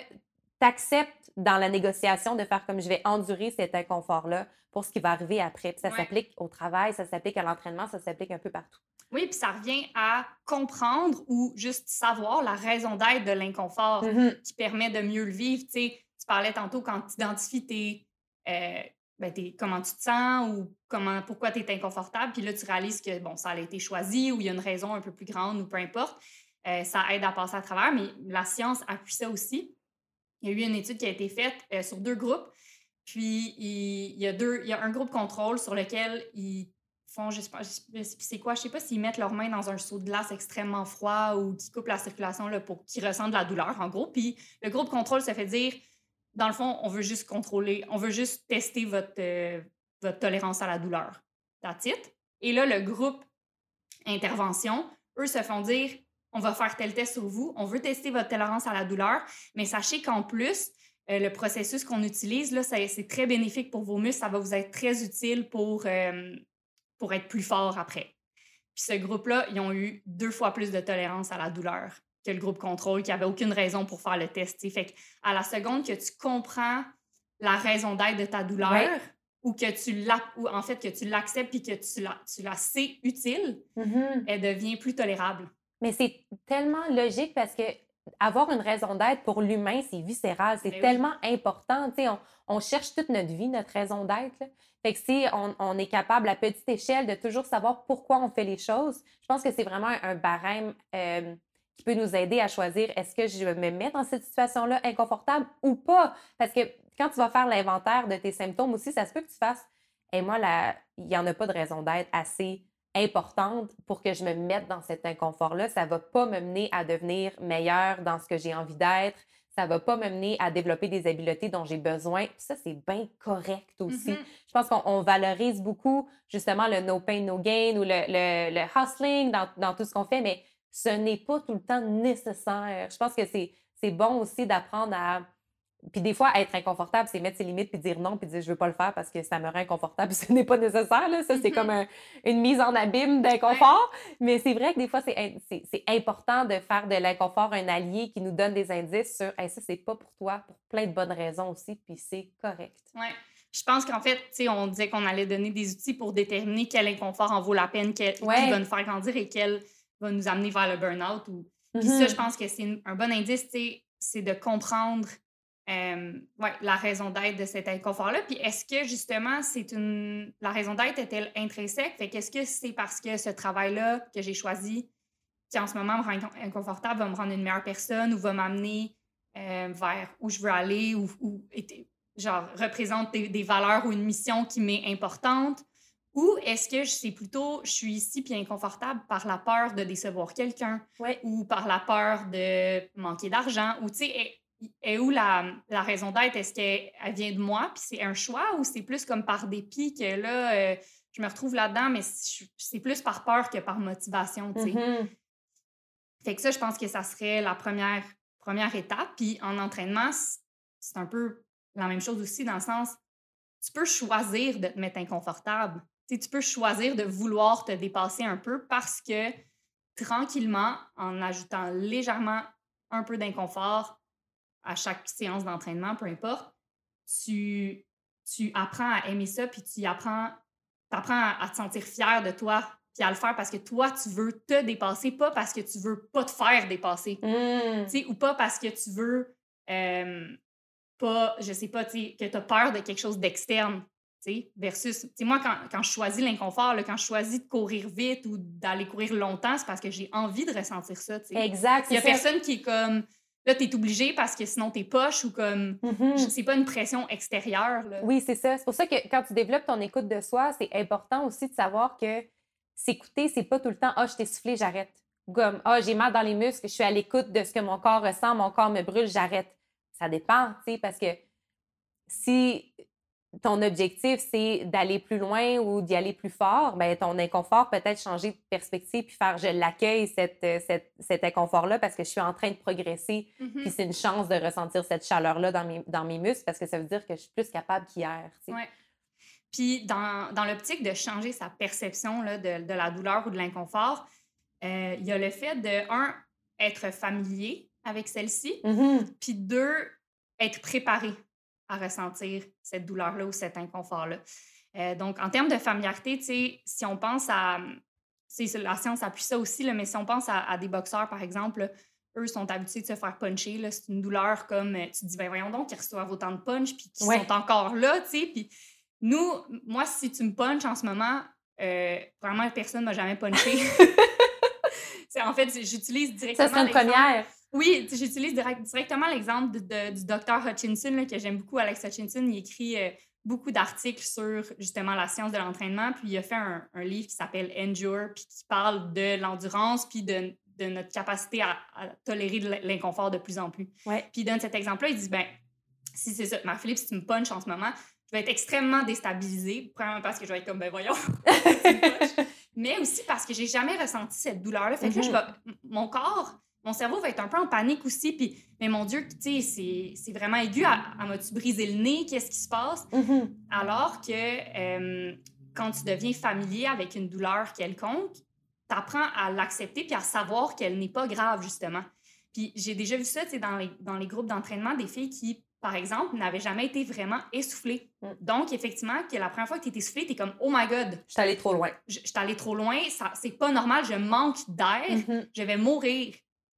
acceptes dans la négociation de faire comme je vais endurer cet inconfort-là pour ce qui va arriver après. Puis ça Ouais. s'applique au travail, ça s'applique à l'entraînement, ça s'applique un peu partout. Oui, puis ça revient à comprendre ou juste savoir la raison d'être de l'inconfort Mhm. qui permet de mieux le vivre. Tu sais, tu parlais tantôt quand tu identifies tes, euh, ben, tes- comment tu te sens ou comment, pourquoi tu es inconfortable, puis là, tu réalises que bon, ça a été choisi ou il y a une raison un peu plus grande ou peu importe. Euh, ça aide à passer à travers, mais la science appuie ça aussi. Il y a eu une étude qui a été faite euh, sur deux groupes. Puis, il, y a deux, il y a un groupe contrôle sur lequel ils font, je sais pas, c'est quoi, je sais pas s'ils mettent leurs mains dans un seau de glace extrêmement froid ou qui coupe la circulation là, pour qu'ils ressentent de la douleur, en gros. Puis, le groupe contrôle se fait dire, dans le fond, on veut juste contrôler, on veut juste tester votre, euh, tolérance à la douleur. That's it. Et là, le groupe intervention, eux se font dire, on va faire tel test sur vous, on veut tester votre tolérance à la douleur, mais sachez qu'en plus, euh, le processus qu'on utilise, là, c'est très bénéfique pour vos muscles, ça va vous être très utile pour, euh, pour être plus fort après. Puis ce groupe-là, ils ont eu deux fois plus de tolérance à la douleur que le groupe contrôle, qui avait aucune raison pour faire le test. t'sais. Fait à la seconde que tu comprends la raison d'être de ta douleur, Ouais. ou que tu la, ou en fait que tu l'acceptes puis que tu la, tu la sais utile, Mhm. elle devient plus tolérable. Mais c'est tellement logique parce que avoir une raison d'être pour l'humain, c'est viscéral, c'est oui. tellement important. On, on cherche toute notre vie, notre raison d'être. Fait que si on, on est capable à petite échelle de toujours savoir pourquoi on fait les choses, je pense que c'est vraiment un, un barème euh, qui peut nous aider à choisir est-ce que je me mets dans cette situation-là inconfortable ou pas? Parce que quand tu vas faire l'inventaire de tes symptômes aussi, ça se peut que tu fasses et moi, là, il n'y en a pas de raison d'être assez importante pour que je me mette dans cet inconfort-là. Ça ne va pas me mener à devenir meilleure dans ce que j'ai envie d'être. Ça ne va pas me mener à développer des habiletés dont j'ai besoin. Puis ça, c'est bien correct aussi. Mhm. Je pense qu'on on valorise beaucoup justement le no pain, no gain ou le, le, le hustling dans, dans tout ce qu'on fait, mais ce n'est pas tout le temps nécessaire. Je pense que c'est c'est bon aussi d'apprendre à. Puis des fois, être inconfortable, c'est mettre ses limites puis dire non puis dire je veux pas le faire parce que ça me rend inconfortable. Ce n'est pas nécessaire. Là. Ça, c'est Mhm. comme un- une mise en abîme d'inconfort. Mais c'est vrai que des fois, c'est important de faire de l'inconfort un allié qui nous donne des indices sur Hey, ça, c'est pas pour toi, pour plein de bonnes raisons aussi, puis c'est correct. Ouais. Je pense qu'en fait, tu sais, on disait qu'on allait donner des outils pour déterminer quel inconfort en vaut la peine, quel, qui va nous faire grandir et quel va nous amener vers le burn-out. Ou... Puis Mhm. ça, je pense que c'est un bon indice, c'est de comprendre euh, ouais, la raison d'être de cet inconfort-là. Puis est-ce que justement, c'est une. La raison d'être est-elle intrinsèque? Fait qu'est-ce que c'est parce que ce travail-là que j'ai choisi, qui en ce moment me rend incon- inconfortable, va me rendre une meilleure personne ou va m'amener euh, vers où je veux aller ou, genre représente des, des valeurs ou une mission qui m'est importante? Ou est-ce que c'est plutôt je suis ici puis inconfortable par la peur de décevoir quelqu'un Ouais. ou par la peur de manquer d'argent? Ou tu sais est, où la, la raison d'être? Est-ce qu'elle elle vient de moi puis c'est un choix ou c'est plus comme par dépit que là euh, je me retrouve là-dedans mais c'est plus par peur que par motivation tu sais? Mhm. fait que ça, je pense que ça serait la première, première étape. Puis en entraînement, c'est un peu la même chose aussi dans le sens, tu peux choisir de te mettre inconfortable. Tu peux choisir de vouloir te dépasser un peu parce que tranquillement, en ajoutant légèrement un peu d'inconfort à chaque séance d'entraînement, peu importe, tu, tu apprends à aimer ça, puis tu apprends, apprends à, à te sentir fier de toi, puis à le faire parce que toi, tu veux te dépasser, pas parce que tu veux pas te faire dépasser. Sais, ou pas parce que tu veux euh, pas, je sais pas, que tu as peur de quelque chose d'externe. Versus, moi, quand, quand je choisis l'inconfort, là, quand je choisis de courir vite ou d'aller courir longtemps, c'est parce que j'ai envie de ressentir ça. tu sais. Exact. Il y a ça. personne qui est comme, là, tu es obligé parce que sinon t'es poche ou comme, Mhm. je- c'est pas une pression extérieure. Là. Oui, c'est ça. C'est pour ça que quand tu développes ton écoute de soi, c'est important aussi de savoir que s'écouter, c'est pas tout le temps Ah, je t'ai soufflé, j'arrête. Ou Comme Ah, j'ai mal dans les muscles, je suis à l'écoute de ce que mon corps ressent, mon corps me brûle, j'arrête. Ça dépend, tu sais, parce que si ton objectif, c'est d'aller plus loin ou d'y aller plus fort, ben ton inconfort peut-être changer de perspective puis faire je l'accueille, cette, euh, cette- cet inconfort-là, parce que je suis en train de progresser Mhm. puis c'est une chance de ressentir cette chaleur-là dans mes, dans mes muscles parce que ça veut dire que je suis plus capable qu'hier. Ouais. Puis dans, dans l'optique de changer sa perception là, de, de la douleur ou de l'inconfort, euh, il y a le fait de, un, être familier avec celle-ci, Mhm. puis deux, être préparé à ressentir cette douleur-là ou cet inconfort-là. Euh, donc, en termes de familiarité, si on pense à. La science appuie ça aussi, là, mais si on pense à, des boxeurs, par exemple, eux sont habitués de se faire puncher. C'est une douleur comme. Euh, tu te dis, ben voyons donc, qu'ils reçoivent autant de punch, puis qu'ils sont encore là, tu sais. Puis nous, moi, si tu me punches en ce moment, euh, vraiment, personne ne m'a jamais punché. en fait, j'utilise directement. Ça serait une première. Oui, j'utilise directement l'exemple du docteur Hutchinson, que j'aime beaucoup. Alex Hutchinson, il écrit euh, beaucoup d'articles sur justement la science de l'entraînement. Puis il a fait un, livre qui s'appelle Endure, puis qui parle de l'endurance, puis de, notre capacité à, tolérer l'inconfort de plus en plus. Ouais. Puis il donne cet exemple-là, il dit ben si c'est ça, Marc-Philippe, si tu me punches en ce moment, je vais être extrêmement déstabilisée. Premièrement parce que je vais être comme ben voyons. mais aussi parce que j'ai jamais ressenti cette douleur-là. Fait que je mm-hmm. mon corps mon cerveau va être un peu en panique aussi. Puis, mais mon Dieu, tu sais, c'est vraiment aigu. À, à m'as-tu brisé le nez? Qu'est-ce qui se passe? Mm-hmm. Alors que euh, quand tu deviens familier avec une douleur quelconque, tu apprends à l'accepter puis à savoir qu'elle n'est pas grave, justement. Puis j'ai déjà vu ça, tu sais, dans les, dans les groupes d'entraînement, des filles qui, par exemple, n'avaient jamais été vraiment essoufflées. Mm. Donc, effectivement, que la première fois que tu es essoufflée, tu es comme « Oh my God! » Je suis allée trop loin. Je, suis allée trop loin, c'est pas normal, je manque d'air, mm-hmm. je vais mourir.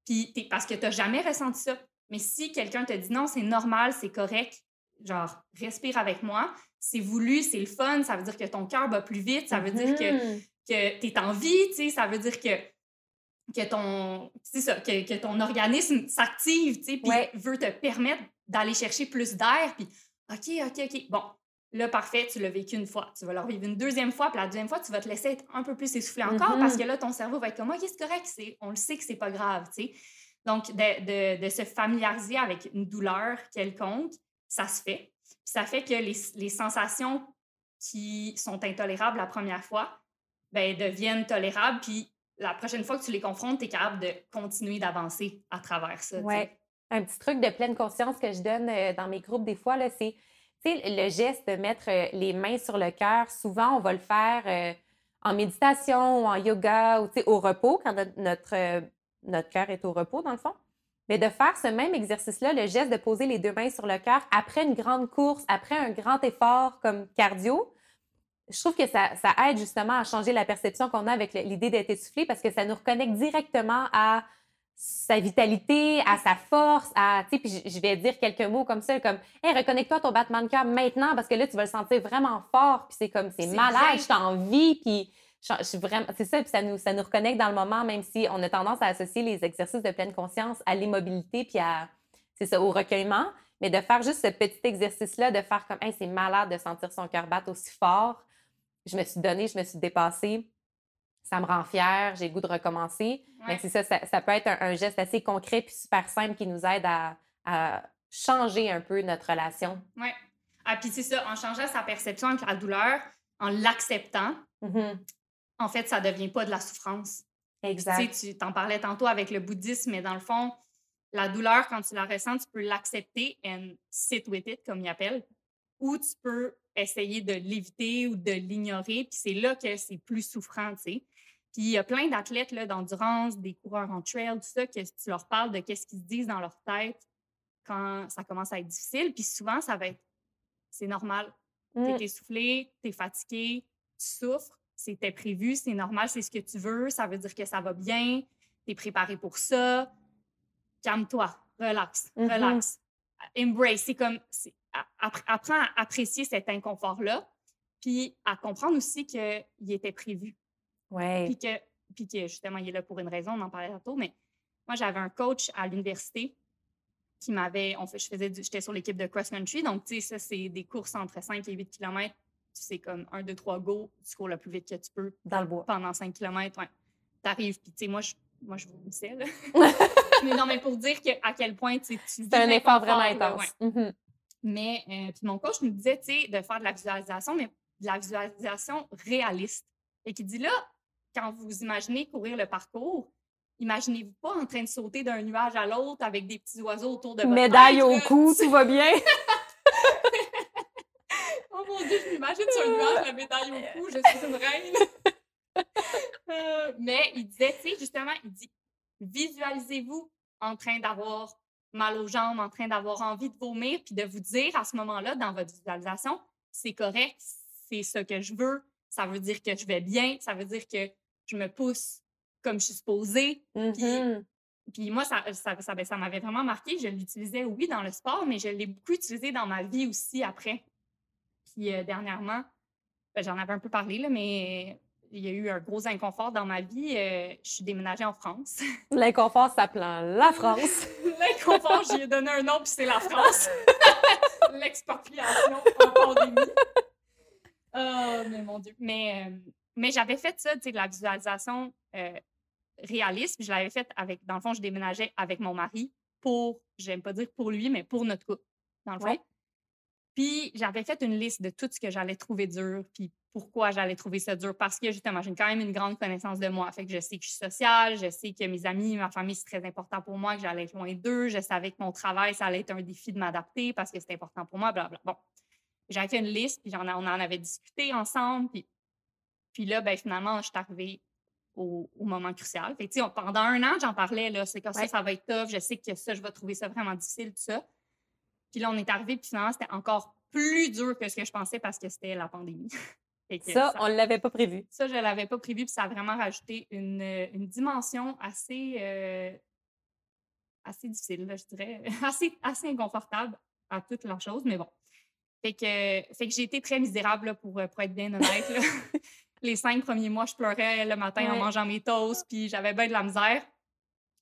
Puis parce que tu n'as jamais ressenti ça. Mais si quelqu'un te dit non, c'est normal, c'est correct, genre, respire avec moi, c'est voulu, c'est le fun, ça veut dire que ton cœur bat plus vite, ça veut dire que, mmh. que tu es en vie, tu sais, ça veut dire que, que, ton, ça, que, ton organisme s'active, tu sais, puis veut te permettre d'aller chercher plus d'air, puis OK, OK, OK. Bon, là, parfait, tu l'as vécu une fois. Tu vas le revivre une deuxième fois, puis la deuxième fois, tu vas te laisser être un peu plus essoufflé encore parce mm-hmm. que là, ton cerveau va être comme, OK, c'est correct, on le sait que c'est pas grave, tu sais. Donc, de, se familiariser avec une douleur quelconque, ça se fait. Puis ça fait que les, sensations qui sont intolérables la première fois, ben, deviennent tolérables, puis la prochaine fois que tu les confrontes, tu es capable de continuer d'avancer à travers ça. Oui. Un petit truc de pleine conscience que je donne euh, dans mes groupes des fois, c'est le geste de mettre euh, les mains sur le cœur, souvent, on va le faire euh, en méditation ou en yoga ou au repos, quand notre, euh, notre cœur est au repos, dans le fond. Mais de faire ce même exercice-là, le geste de poser les deux mains sur le cœur après une grande course, après un grand effort comme cardio, je trouve que ça, ça aide justement à changer la perception qu'on a avec l'idée d'être essoufflé parce que ça nous reconnecte directement à sa vitalité, à sa force, à, tu sais, puis je vais dire quelques mots comme ça, comme, hey, reconnecte-toi ton battement de cœur maintenant parce que là, tu vas le sentir vraiment fort, puis c'est comme, c'est malade, je t'en envie, puis je, suis vraiment, c'est ça, puis ça nous, ça nous reconnecte dans le moment, même si on a tendance à associer les exercices de pleine conscience à l'immobilité, puis à, c'est ça, au recueillement, mais de faire juste ce petit exercice-là, de faire comme, hey, c'est malade de sentir son cœur battre aussi fort. Je me suis donné, je me suis dépassée ça me rend fière, j'ai le goût de recommencer. Mais c'est ça, ça, peut être un, geste assez concret puis super simple qui nous aide à, changer un peu notre relation. Oui. Ah, puis c'est ça, en changeant sa perception avec la douleur, en l'acceptant, mm-hmm. en fait, ça ne devient pas de la souffrance. Exact. Tu sais, tu t'en parlais tantôt avec le bouddhisme, mais dans le fond, la douleur, quand tu la ressens, tu peux l'accepter and sit with it, comme il appelle, ou tu peux essayer de l'éviter ou de l'ignorer, puis c'est là que c'est plus souffrant, tu sais. Puis il y a plein d'athlètes d'endurance, des coureurs en trail, tout ça, que tu leur parles de qu'est-ce qu'ils se disent dans leur tête quand ça commence à être difficile. Puis souvent, ça va être c'est normal. Tu es mmh. essoufflé, tu es fatigué, tu souffres, c'était prévu, c'est normal, c'est ce que tu veux, ça veut dire que ça va bien, tu es préparé pour ça. Calme-toi, relax, mmh relax. Embrace, c'est comme, apprends à apprécier cet inconfort-là, puis à comprendre aussi qu'il était prévu. Ouais. Puis que, puis que justement, il est là pour une raison, on en parlait tantôt, mais moi, j'avais un coach à l'université qui m'avait. On fait, je faisais j'étais sur l'équipe de cross-country, donc tu sais, ça, c'est des courses entre 5 et 8 km. C'est comme 1, 2, 3 go, tu cours le plus vite que tu peux. Dans le bois. Pendant 5 km, ouais. T'arrives, puis tu sais, moi, je, moi, je vomissais, là. mais non, mais pour dire que, à quel point tu C'est un effort vraiment intense. Mm-hmm. Mais, euh, puis mon coach nous disait, tu sais, de faire de la visualisation, mais de la visualisation réaliste. Et qui dit là, quand vous imaginez courir le parcours, imaginez-vous pas en train de sauter d'un nuage à l'autre avec des petits oiseaux autour de votre Médaille au cou, tout va bien. oh mon Dieu, je m'imagine sur un nuage, la médaille au cou, je suis une reine. Euh, mais il disait, tu sais, justement, il dit, visualisez-vous en train d'avoir mal aux jambes, en train d'avoir envie de vomir, puis de vous dire à ce moment-là, dans votre visualisation, c'est correct, c'est ce que je veux, ça veut dire que je vais bien, ça veut dire que je me pousse comme je suis supposée. Mhm. Puis, moi, ça, ça, ça, ben, ça m'avait vraiment marqué. Je l'utilisais, oui, dans le sport, mais je l'ai beaucoup utilisé dans ma vie aussi après. Puis euh, dernièrement, ben, j'en avais un peu parlé, là, mais il y a eu un gros inconfort dans ma vie. euh, je suis déménagée en France. L'inconfort s'appelant la France. L'inconfort, j'y ai donné un nom, puis c'est la France. L'expatriation en pandémie. Oh, mais mon Dieu. Mais, euh, mais j'avais fait ça, tu sais, de la visualisation euh, réaliste. puis Je l'avais faite avec, dans le fond, je déménageais avec mon mari pour, j'aime pas dire pour lui, mais pour notre couple, dans le fond. Ouais. Puis j'avais fait une liste de tout ce que j'allais trouver dur, puis pourquoi j'allais trouver ça dur. Parce que justement, j'ai quand même une grande connaissance de moi. Fait que je sais que je suis sociale, je sais que mes amis, ma famille, c'est très important pour moi, que j'allais être loin d'eux. Je savais que mon travail, ça allait être un défi de m'adapter parce que c'était important pour moi, blablabla. Bon. J'avais fait une liste, puis on en avait discuté ensemble. Puis, puis là, ben, finalement, je suis arrivée au, au moment crucial. Fait on- pendant un an, j'en parlais, là, c'est comme ça, Ouais. ça va être tough. Je sais que ça, je vais trouver ça vraiment difficile, tout ça. Puis là, on est arrivé, puis finalement, c'était encore plus dur que ce que je pensais parce que c'était la pandémie. Ça, on ne l'avait pas prévu. ça, je ne l'avais pas prévu, puis ça a vraiment rajouté une, une dimension assez, euh, assez difficile, là, je dirais, assez, assez inconfortable à toute la chose, mais bon. Fait que, fait que j'ai été très misérable, là, pour, euh, pour être bien honnête. Les cinq premiers mois, je pleurais le matin en mangeant mes toasts, puis j'avais bien de la misère.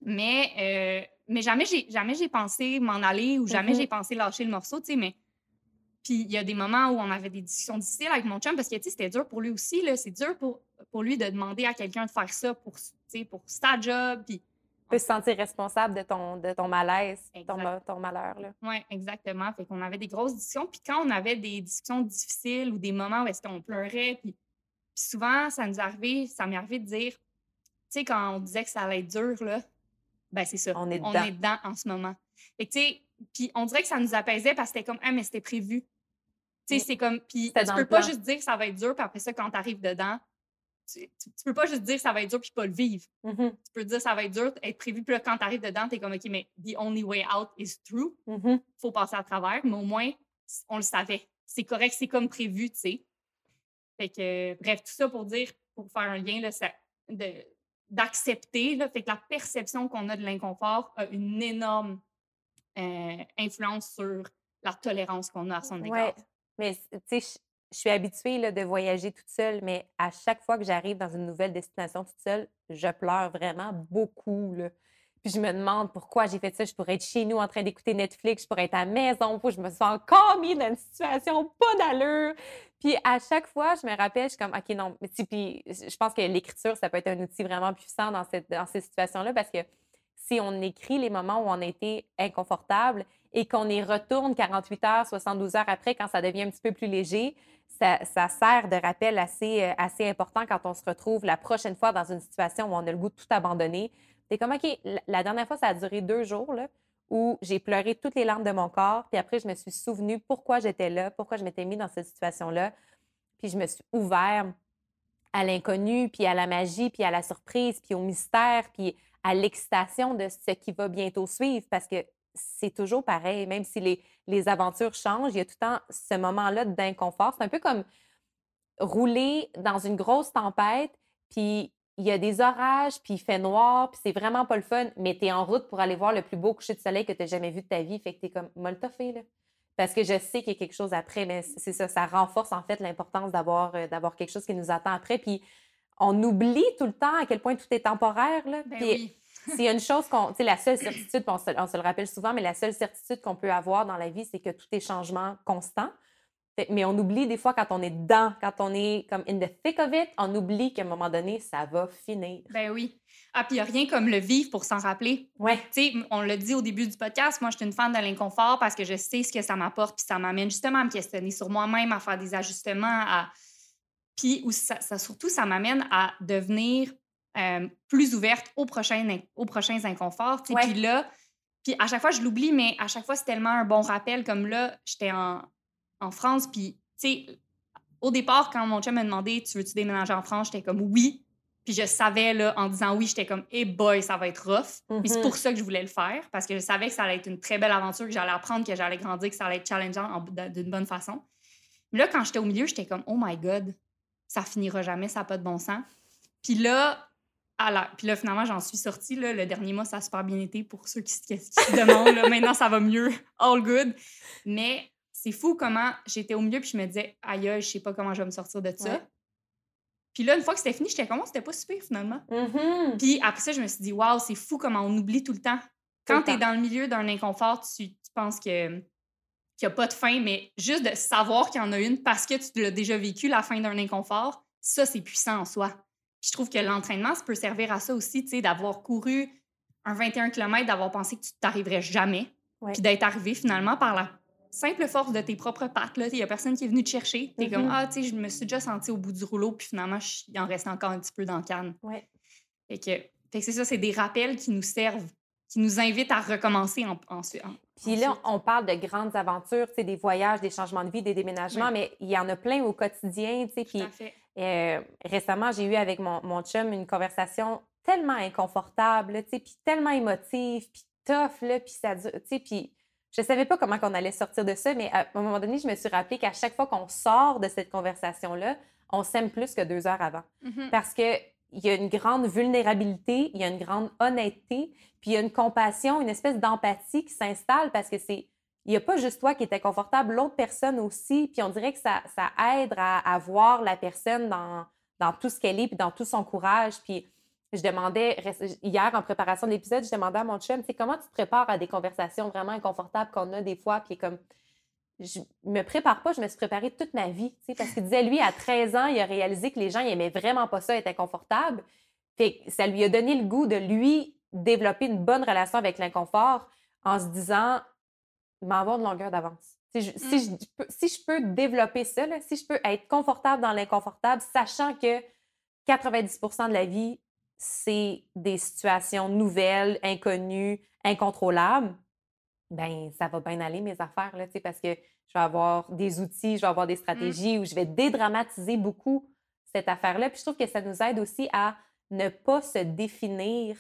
Mais, euh, mais jamais j'ai jamais j'ai pensé m'en aller ou jamais Mhm. j'ai pensé lâcher le morceau, tu sais, mais puis il y a des moments où on avait des discussions difficiles avec mon chum parce que c'était dur pour lui aussi. là. C'est dur pour, pour lui de demander à quelqu'un de faire ça pour, tu sais, pour sa job. Puis, Tu peux se sentir responsable de ton, de ton malaise, ton, ton malheur. Là. ouais, exactement. Fait qu'on avait des grosses discussions. Puis quand on avait des discussions difficiles ou des moments où est-ce qu'on pleurait, puis, puis souvent, ça nous arrivait, ça m'est arrivé de dire, tu sais, quand on disait que ça allait être dur, là, ben c'est ça. On est on dedans. est dedans en ce moment. Fait que, tu sais, puis on dirait que ça nous apaisait parce que c'était comme, ah, mais c'était prévu. Tu sais, Mm. c'est comme, puis tu peux pas plan. juste dire que ça va être dur, puis après ça, quand tu arrives dedans, tu, tu, tu peux pas juste dire que ça va être dur puis pas le vivre. Mhm, Tu peux dire ça va être dur, être prévu, puis là, quand tu arrives dedans, tu es comme, OK, mais the only way out is through. mhm. faut passer à travers, mais au moins, on le savait. C'est correct, c'est comme prévu, tu sais. Fait que, bref, tout ça pour dire, pour faire un lien, là, ça- de- d'accepter, là, fait que la perception qu'on a de l'inconfort a une énorme euh, influence sur la tolérance qu'on a à son égard. Ouais. Mais tu sais, je- je suis habituée là, de voyager toute seule, mais à chaque fois que j'arrive dans une nouvelle destination toute seule, je pleure vraiment beaucoup. Là. Puis je me demande pourquoi j'ai fait ça. Je pourrais être chez nous en train d'écouter Netflix, je pourrais être à la maison, je me sens encore mis dans une situation pas d'allure. Puis à chaque fois, je me rappelle, je suis comme, OK, non. Mais puis je pense que l'écriture, ça peut être un outil vraiment puissant dans, cette, dans ces situations-là parce que si on écrit les moments où on a été inconfortable et qu'on y retourne 48 heures, 72 heures après, quand ça devient un petit peu plus léger, ça, ça sert de rappel assez, euh, assez important quand on se retrouve la prochaine fois dans une situation où on a le goût de tout abandonner. C'est comme, OK, la, dernière fois, ça a duré deux jours, là, où j'ai pleuré toutes les larmes de mon corps, puis après, je me suis souvenu pourquoi j'étais là, pourquoi je m'étais mis dans cette situation-là, puis je me suis ouvert à l'inconnu, puis à la magie, puis à la surprise, puis au mystère, puis à l'excitation de ce qui va bientôt suivre, parce que c'est toujours pareil, même si les, les aventures changent, il y a tout le temps ce moment-là d'inconfort. C'est un peu comme rouler dans une grosse tempête, puis il y a des orages, puis il fait noir, puis c'est vraiment pas le fun, mais tu es en route pour aller voir le plus beau coucher de soleil que tu jamais vu de ta vie. Fait que tu es comme, mal toffé, là. Parce que je sais qu'il y a quelque chose après, mais c'est ça, ça renforce en fait l'importance d'avoir euh, d'avoir quelque chose qui nous attend après. Puis on oublie tout le temps à quel point tout est temporaire. Là. Ben Puis oui. a une chose qu'on. Tu sais, la seule certitude, puis on se, on se le rappelle souvent, mais la seule certitude qu'on peut avoir dans la vie, c'est que tout est changement constant. Mais on oublie des fois quand on est dedans, quand on est comme in the thick of it, on oublie qu'à un moment donné, ça va finir. Ben oui. Ah, puis il n'y a rien comme le vivre pour s'en rappeler. Ouais. Tu sais, on l'a dit au début du podcast, moi, je suis une fan de l'inconfort parce que je sais ce que ça m'apporte, puis ça m'amène justement à me questionner sur moi-même, à faire des ajustements, à... Puis ça, ça- surtout, ça m'amène à devenir euh, plus ouverte aux prochains, in- aux prochains inconforts. Ouais. Puis là, puis à chaque fois, je l'oublie, mais à chaque fois, c'est tellement un bon rappel. Comme là, j'étais en, en France, puis tu sais, au départ, quand mon chum m'a demandé « Tu veux-tu déménager en France? », j'étais comme « Oui ». Puis je savais, là, en disant oui, j'étais comme, hey boy, ça va être rough. Mais c'est Mhm. pour ça que je voulais le faire, parce que je savais que ça allait être une très belle aventure, que j'allais apprendre, que j'allais grandir, que ça allait être challengeant d'une bonne façon. Mais là, quand j'étais au milieu, j'étais comme, oh my God, ça finira jamais, ça n'a pas de bon sens. Puis là, à la- Puis là, finalement, j'en suis sortie. Là. Le dernier mois, ça a super bien été pour ceux qui, se- qui se demandent. là. Maintenant, ça va mieux. All good. Mais c'est fou comment j'étais au milieu puis je me disais, aïe, je sais pas comment je vais me sortir de ça. Ouais. Puis là, une fois que c'était fini, j'étais comme, Oh, c'était pas super finalement. Mhm. Puis après ça, je me suis dit, waouh, c'est fou comment on oublie tout le temps. Quand tu es dans le milieu d'un inconfort, tu, tu penses que qu'il n'y a pas de fin, mais juste de savoir qu'il y en a une parce que tu l'as déjà vécu, la fin d'un inconfort, ça, c'est puissant en soi. Puis je trouve que l'entraînement, ça peut servir à ça aussi, tu sais, d'avoir couru un 21 km, d'avoir pensé que tu t'arriverais jamais, Ouais. puis d'être arrivé finalement par la simple force de tes propres pattes. Il n'y a personne qui est venu te chercher. Tu es comme, Mhm. ah, tu sais, je me suis déjà senti au bout du rouleau, puis finalement, je- il en reste encore un petit peu dans le canne. Ouais. Fait que, fait que c'est ça, c'est des rappels qui nous servent, qui nous invitent à recommencer en, ensuite. en- Puis là, on parle de grandes aventures, tu sais, des voyages, des changements de vie, des déménagements, Oui. mais il y en a plein au quotidien, tu sais. Puis euh, récemment, j'ai eu avec mon, mon chum une conversation tellement inconfortable, tu sais, puis tellement émotive, puis tough, là, puis ça dure, tu sais, puis je savais pas comment on allait sortir de ça, mais à un moment donné, je me suis rappelé qu'à chaque fois qu'on sort de cette conversation-là, on s'aime plus que deux heures avant. Mhm. Parce que il y a une grande vulnérabilité, il y a une grande honnêteté, puis il y a une compassion, une espèce d'empathie qui s'installe parce que c'est il n'y a pas juste toi qui est inconfortable, l'autre personne aussi, puis on dirait que ça, ça aide à, à voir la personne dans, dans tout ce qu'elle est, puis dans tout son courage. Puis je demandais, hier en préparation de l'épisode, je demandais à mon chum, sais, comment tu te prépares à des conversations vraiment inconfortables qu'on a des fois, puis comme je me prépare pas, je me suis préparée toute ma vie, tu sais, parce qu'il disait, lui, à 13 ans, il a réalisé que les gens, ils aimaient vraiment pas ça, être inconfortable. Fait que ça lui a donné le goût de lui développer une bonne relation avec l'inconfort en se disant, m'avoir de longueur d'avance. Si je, si, je, si je peux développer ça, là, si je peux être confortable dans l'inconfortable, sachant que 90% de la vie, c'est des situations nouvelles, inconnues, incontrôlables, ben ça va bien aller mes affaires, là, parce que je vais avoir des outils, je vais avoir des stratégies où je vais dédramatiser beaucoup cette affaire-là. Puis je trouve que ça nous aide aussi à ne pas se définir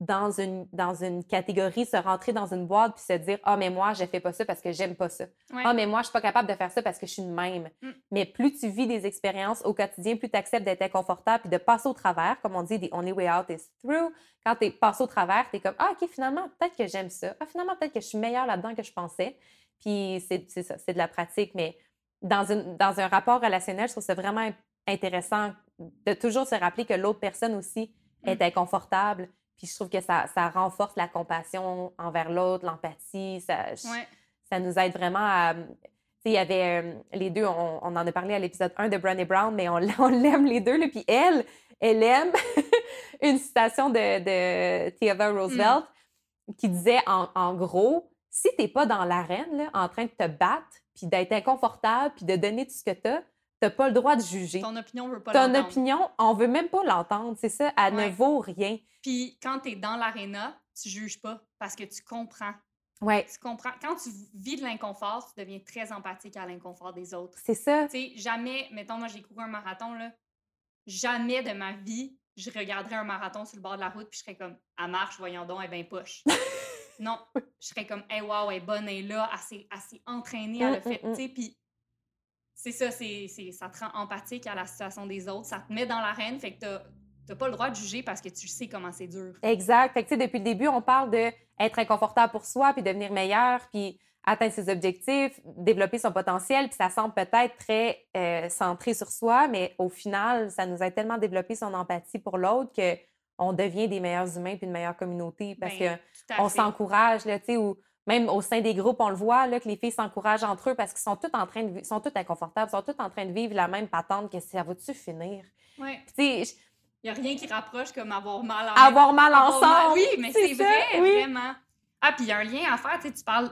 dans une, dans une catégorie, se rentrer dans une boîte puis se dire Ah, mais moi, je fais pas ça parce que j'aime pas ça. Ouais. Ah, mais moi, je suis pas capable de faire ça parce que je suis de même. Mm. Mais plus tu vis des expériences au quotidien, plus tu acceptes d'être inconfortable puis de passer au travers, comme on dit, the only way out is through. Quand tu es passé au travers, tu es comme Ah, OK, finalement, peut-être que j'aime ça. Ah, finalement, peut-être que je suis meilleure là-dedans que je pensais. Puis c'est ça, c'est de la pratique. Mais dans, une, dans un rapport relationnel, je trouve ça vraiment intéressant de toujours se rappeler que l'autre personne aussi est Mm. inconfortable. Puis je trouve que ça, ça renforce la compassion envers l'autre, l'empathie. Ça, je- Ouais. ça nous aide vraiment à. Tu sais, il y avait euh, les deux, on, on en a parlé à l'épisode 1 de Brené Brown, mais on, on l'aime les deux. Là, puis elle, elle aime une citation de, de Theodore Roosevelt qui disait en, en gros si tu n'es pas dans l'arène en train de te battre, puis d'être inconfortable, puis de donner tout ce que tu as, tu n'as pas le droit de juger. Ton opinion veut pas Ton opinion, on veut même pas l'entendre. C'est ça, elle Ouais. ne vaut rien. Puis quand tu es dans l'aréna, tu juges pas parce que tu comprends. Ouais, Tu comprends. Quand tu vis de l'inconfort, tu deviens très empathique à l'inconfort des autres. c'est ça. Tu sais, jamais, mettons, moi j'ai couru un marathon, là, jamais de ma vie, je regarderais un marathon sur le bord de la route puis je serais comme, à marche, voyons donc, elle est bien poche. non, je serais comme, hey, wow, elle est bonne, elle est là, elle s'est entraînée, elle a Mm, fait, mm, mm. tu sais, puis c'est ça, c'est, c'est- ça te rend empathique à la situation des autres, ça te met dans l'arène, fait que t'as, t'as pas le droit de juger parce que tu sais comment c'est dur. Exact. Fait que, tu depuis le début, on parle d'être inconfortable pour soi, puis devenir meilleur, puis atteindre ses objectifs, développer son potentiel, puis ça semble peut-être très euh, centré sur soi, mais au final, ça nous a tellement développé son empathie pour l'autre que on devient des meilleurs humains puis une meilleure communauté parce Ben, qu'on s'encourage, là, tu sais, ou même au sein des groupes, on le voit, là, que les filles s'encouragent entre eux parce qu'ils sont toutes en train de sont toutes inconfortables, sont toutes en train de vivre la même patente que ça va-tu finir? Ouais. Puis, tu Il n'y a rien qui rapproche comme avoir mal en avoir mal Avoir mal- ensemble. Oui, mais c'est vrai, oui. vraiment. Ah, puis il y a un lien à faire, tu sais, tu parles,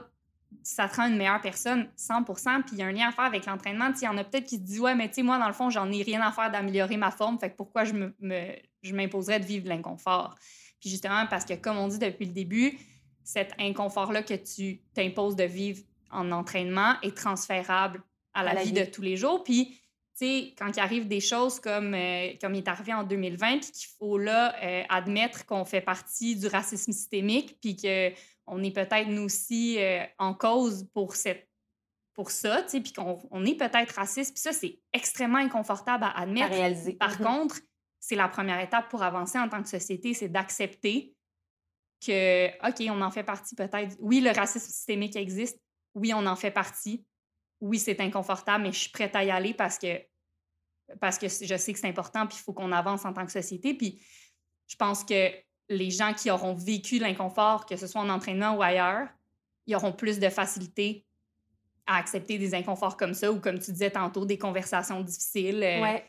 ça te rend une meilleure personne, 100% puis il y a un lien à faire avec l'entraînement. Tu sais, Il y en a peut-être qui se disent, ouais, mais tu sais, moi, dans le fond, j'en ai rien à faire d'améliorer ma forme, fait que pourquoi je me, me- je m'imposerais de vivre de l'inconfort? Puis justement, parce que comme on dit depuis le début, cet inconfort-là que tu t'imposes de vivre en entraînement est transférable à la, À la vie, vie. de tous les jours. Puis, sais, quand il arrive des choses comme, euh, comme il est arrivé en 2020, puis qu'il faut là euh, admettre qu'on fait partie du racisme systémique, puis qu'on est peut-être nous aussi euh, en cause pour, cette, pour ça, tu sais, puis qu'on on est peut-être raciste, puis ça, c'est extrêmement inconfortable à admettre. À réaliser. Par Mhm. contre, c'est la première étape pour avancer en tant que société, c'est d'accepter que, OK, on en fait partie peut-être. Oui, le racisme systémique existe. Oui, on en fait partie. Oui, c'est inconfortable, mais je suis prête à y aller parce que, parce que je sais que c'est important, puis il faut qu'on avance en tant que société. Puis je pense que les gens qui auront vécu l'inconfort, que ce soit en entraînement ou ailleurs, ils auront plus de facilité à accepter des inconforts comme ça ou, comme tu disais tantôt, des conversations difficiles. euh, Ouais.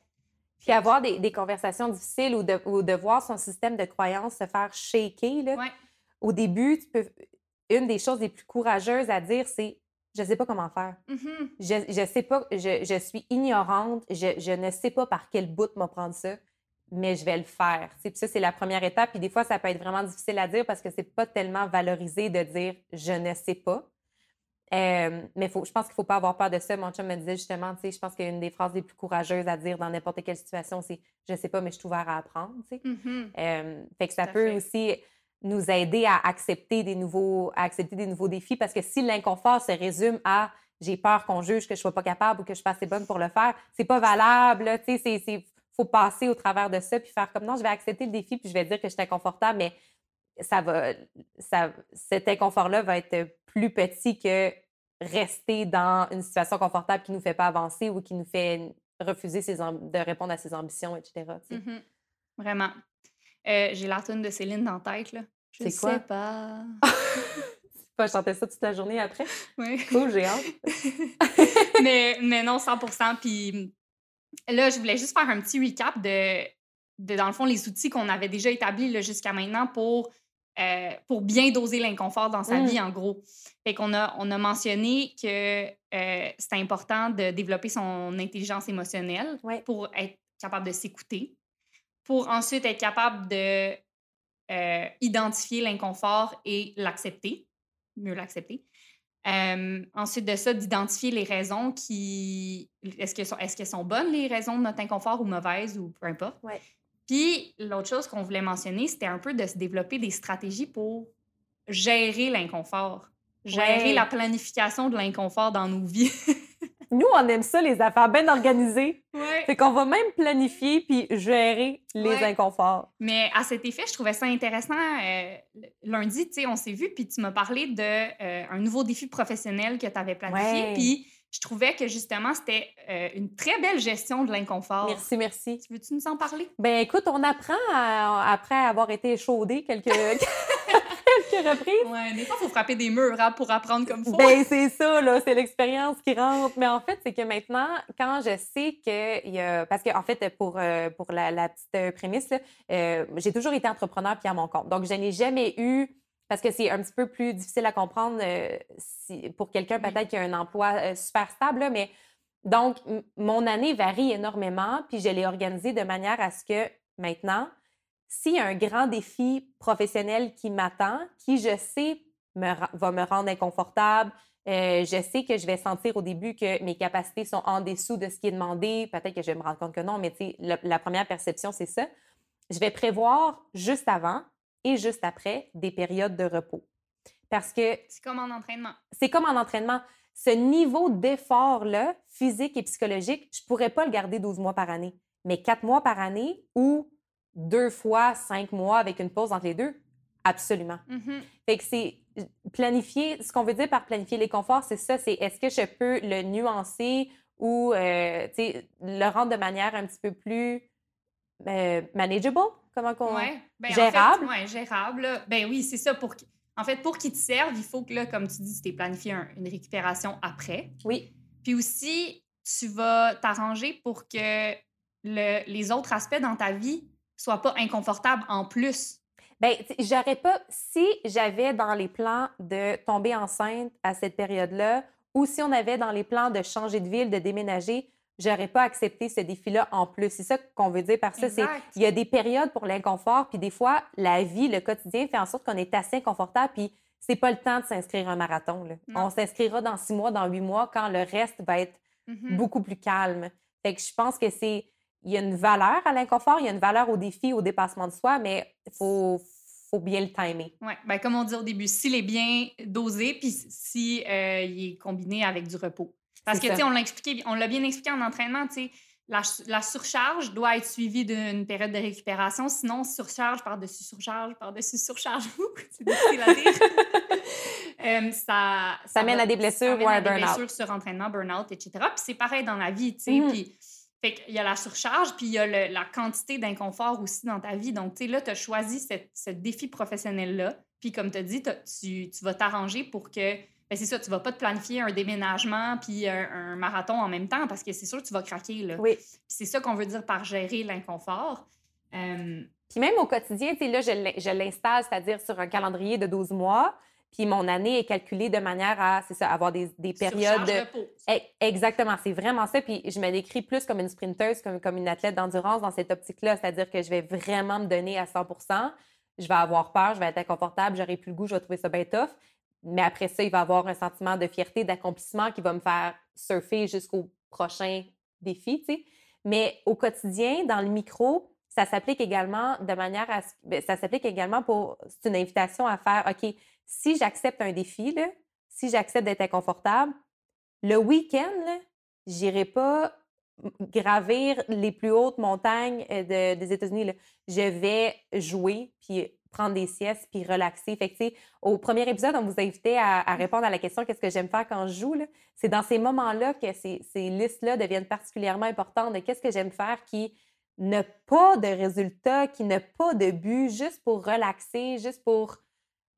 Puis avoir des, des conversations difficiles ou de, ou de voir son système de croyance se faire shaker. Là. Ouais. Au début, tu peux, une des choses les plus courageuses à dire, c'est je ne sais pas comment faire. Mhm. Je, je sais pas, je, je suis ignorante, je, je ne sais pas par quel bout me prendre ça, mais je vais le faire. Puis ça, c'est la première étape. Puis des fois, ça peut être vraiment difficile à dire parce que c'est pas tellement valorisé de dire je ne sais pas. Euh, mais faut, je pense qu'il ne faut pas avoir peur de ça. Mon chum me disait justement, tu sais, je pense qu'une des phrases les plus courageuses à dire dans n'importe quelle situation, c'est je sais pas, mais je suis ouvert à apprendre. tu sais. Mhm. Euh, fait que ça peut fait. aussi nous aider à accepter des nouveaux, à accepter des nouveaux défis parce que si l'inconfort se résume à j'ai peur qu'on juge que je sois pas capable ou que je suis pas assez bonne pour le faire, c'est pas valable. Tu sais, c'est, faut passer au travers de ça puis faire comme non, je vais accepter le défi puis je vais dire que je suis inconfortable, mais ça va, ça, cet inconfort-là va être plus petit que rester dans une situation confortable qui nous fait pas avancer ou qui nous fait refuser ses de répondre à ses ambitions, etc. Mhm. Vraiment. Euh, J'ai la tune de Céline dans la tête, là. Je C'est quoi? sais pas. Pas chanter ça toute la journée après? Oui. Cool, j'ai hâte. mais, mais non, 100 Puis là, je voulais juste faire un petit recap de, de dans le fond, les outils qu'on avait déjà établis jusqu'à maintenant pour, euh, pour bien doser l'inconfort dans sa vie, en gros. Fait qu'on a, on a mentionné que euh, c'est important de développer son intelligence émotionnelle pour être capable de s'écouter, pour ensuite être capable de euh, identifier l'inconfort et l'accepter, mieux l'accepter. Euh, ensuite de ça, d'identifier les raisons qui. Est-ce qu'elles sont, est sont bonnes, les raisons de notre inconfort, ou mauvaises, ou peu importe. Ouais. Puis, l'autre chose qu'on voulait mentionner, c'était un peu de se développer des stratégies pour gérer l'inconfort, gérer Ouais. la planification de l'inconfort dans nos vies. Nous, on aime ça, les affaires bien organisées. ouais. Fait qu'on va même planifier puis gérer les Ouais. inconforts. Mais à cet effet, je trouvais ça intéressant. euh, lundi, tu sais, on s'est vu, puis tu m'as parlé d'un nouveau défi professionnel que tu avais planifié. Ouais. Puis je trouvais que justement, c'était euh, une très belle gestion de l'inconfort. Merci, merci. Tu veux-tu nous en parler? Ben écoute, on apprend à- après avoir été échaudé quelques, reprises. Ouais, des fois, il faut frapper des murs hein, pour apprendre comme faut. Ben, c'est ça, là, c'est l'expérience qui rentre. Mais en fait, c'est que maintenant, quand je sais qu'il y a. Parce qu'en fait, pour, euh, pour la, la petite euh, prémisse, là, euh, j'ai toujours été entrepreneur puis à mon compte. Donc, je n'ai jamais eu. Parce que c'est un petit peu plus difficile à comprendre euh, si, pour quelqu'un Oui. peut-être qui a un emploi euh, super stable, là, mais donc, mon année varie énormément, puis je l'ai organisée de manière à ce que maintenant, s'il y a un grand défi professionnel qui m'attend, qui je sais me va me rendre inconfortable, euh, je sais que je vais sentir au début que mes capacités sont en dessous de ce qui est demandé. Peut-être que je vais me rendre compte que non, mais la, la première perception, c'est ça. Je vais prévoir juste avant et juste après des périodes de repos. Parce que C'est comme en entraînement. c'est comme en entraînement. Ce niveau d'effort-là, physique et psychologique, je ne pourrais pas le garder 12 mois par année. Mais 4 mois par année ou deux fois 5 mois avec une pause entre les deux, absolument. Mhm. Fait que c'est planifier, ce qu'on veut dire par planifier les conforts, c'est ça, c'est est-ce que je peux le nuancer ou euh, le rendre de manière un petit peu plus euh, manageable? Comment qu'on... Ouais. Ben, en Gérable? fait, ouais, gérable. là. Ben oui, c'est ça. Pour... En fait, pour qu'il te serve, il faut que, là, comme tu dis, tu t'es planifié un- une récupération après. Oui, Puis aussi, tu vas t'arranger pour que le- les autres aspects dans ta vie soient pas inconfortables en plus. Ben, sais, j'aurais pas. Si j'avais dans les plans de tomber enceinte à cette période-là, ou si on avait dans les plans de changer de ville, de déménager, j'aurais pas accepté ce défi-là en plus. C'est ça qu'on veut dire par ça. C'est il y a des périodes pour l'inconfort, puis des fois, la vie, le quotidien fait en sorte qu'on est assez inconfortable, puis c'est pas le temps de s'inscrire à un marathon. là. On s'inscrira dans six mois, dans huit mois, quand le reste va être Mhm. beaucoup plus calme. Fait que je pense que c'est. Il y a une valeur à l'inconfort, il y a une valeur au défi, au dépassement de soi, mais il faut, faut bien le timer. Oui, ben, comme on dit au début, s'il est bien dosé, puis si euh, il est combiné avec du repos. Parce que, tu sais, on l'a expliqué, on l'a bien expliqué en entraînement, tu sais, la, surcharge doit être suivie d'une période de récupération. Sinon, surcharge par-dessus surcharge, par-dessus surcharge, c'est difficile à dire. Euh, ça, ça, mène à des blessures ou à un burn-out. des blessures sur entraînement, burn-out, etc. Puis c'est pareil dans la vie, tu sais. Mm-hmm. Puis, fait qu'il y a la surcharge, puis il y a la quantité d'inconfort aussi dans ta vie. Donc, tu sais, là, tu as choisi ce défi professionnel-là. Puis, comme tu as dit, tu, tu vas t'arranger pour que ben, c'est ça, tu vas pas te planifier un déménagement puis un, marathon en même temps parce que c'est sûr que tu vas craquer. Là. Oui. c'est ça qu'on veut dire par gérer l'inconfort. Puis même au quotidien, tu sais, là, je l'installe, c'est-à-dire sur un calendrier de 12 mois. Puis mon année est calculée de manière à, c'est ça, avoir des, des périodes. De... E, exactement, c'est vraiment ça. Puis je me décris plus comme une sprinteuse, comme, comme une athlète d'endurance dans cette optique-là. C'est-à-dire que je vais vraiment me donner à 100% Je vais avoir peur, je vais être inconfortable, j'aurai plus le goût, je vais trouver ça bien tough. Mais après ça, il va avoir un sentiment de fierté, d'accomplissement qui va me faire surfer jusqu'au prochain défi, tu sais. Mais au quotidien, dans le micro, ça s'applique également de manière à... Ben, ça s'applique également pour... C'est une invitation à faire, OK, si j'accepte un défi, là, si j'accepte d'être inconfortable, le week-end, j'irai pas gravir les plus hautes montagnes euh, des États-Unis. Je vais jouer, puis prendre des siestes puis relaxer. Fait que, au premier épisode, on vous invitait à, à répondre à la question qu'est-ce que j'aime faire quand je joue. C'est dans ces moments-là que ces, ces listes-là deviennent particulièrement importantes de qu'est-ce que j'aime faire qui n'a pas de résultat, qui n'a pas de but, juste pour relaxer, juste pour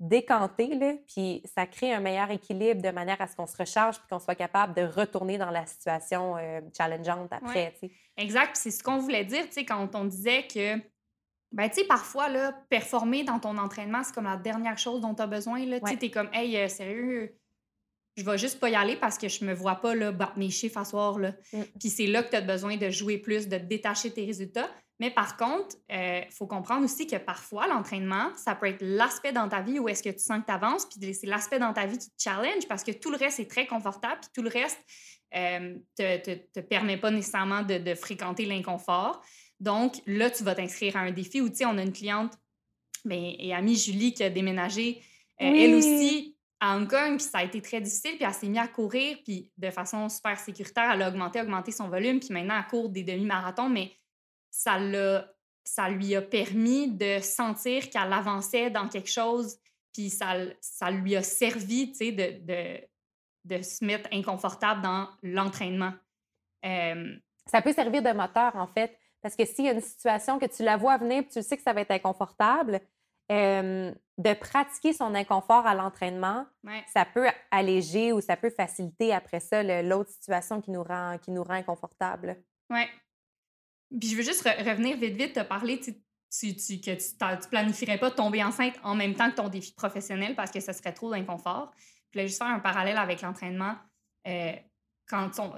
décanter. Là, puis ça crée un meilleur équilibre de manière à ce qu'on se recharge puis qu'on soit capable de retourner dans la situation euh, challengeante après. Exact. C'est ce qu'on voulait dire quand on disait que ben, tu sais, parfois, là, performer dans ton entraînement, c'est comme la dernière chose dont tu as besoin. Tu sais, es comme, hey, euh, sérieux, je vais juste pas y aller parce que je me vois pas là, battre mes chiffres à soir. Là. Mm. Puis c'est là que tu as besoin de jouer plus, de détacher tes résultats. Mais par contre, il euh, faut comprendre aussi que parfois, l'entraînement, ça peut être l'aspect dans ta vie où est-ce que tu sens que tu avances, puis c'est l'aspect dans ta vie qui te challenge parce que tout le reste est très confortable, puis tout le reste euh, te, te, te, permet pas nécessairement de, de fréquenter l'inconfort. Donc, là, tu vas t'inscrire à un défi où, tu sais, on a une cliente ben, et amie Julie qui a déménagé, euh, elle aussi, à Hong Kong, puis ça a été très difficile, puis elle s'est mise à courir, puis de façon super sécuritaire, elle a augmenté, augmenté son volume, puis maintenant, elle court des demi-marathons, mais ça, lui a permis de sentir qu'elle avançait dans quelque chose, puis ça, lui a servi, de, de, de, se mettre inconfortable dans l'entraînement. Euh, ça peut servir de moteur, en fait. Parce que s'il y a une situation que tu la vois venir, tu sais que ça va être inconfortable, de pratiquer son inconfort à l'entraînement, ça peut alléger ou ça peut faciliter après ça l'autre situation qui nous rend, qui nous rend inconfortable. Oui. Puis je veux juste revenir vite, vite, te parler tu, tu, que tu ne planifierais pas tomber enceinte en même temps que ton défi professionnel parce que ça serait trop d'inconfort. Je voulais juste faire un parallèle avec l'entraînement. Euh, quand on,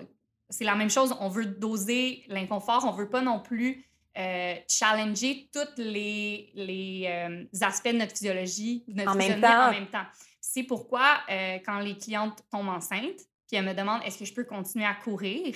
c'est la même chose. On veut doser l'inconfort. On veut pas non plus euh, challenger tous les, les euh, aspects de notre physiologie, notre en, même temps. en même temps. C'est pourquoi, euh, quand les clientes tombent enceintes, puis elles me demandent est-ce que je peux continuer à courir,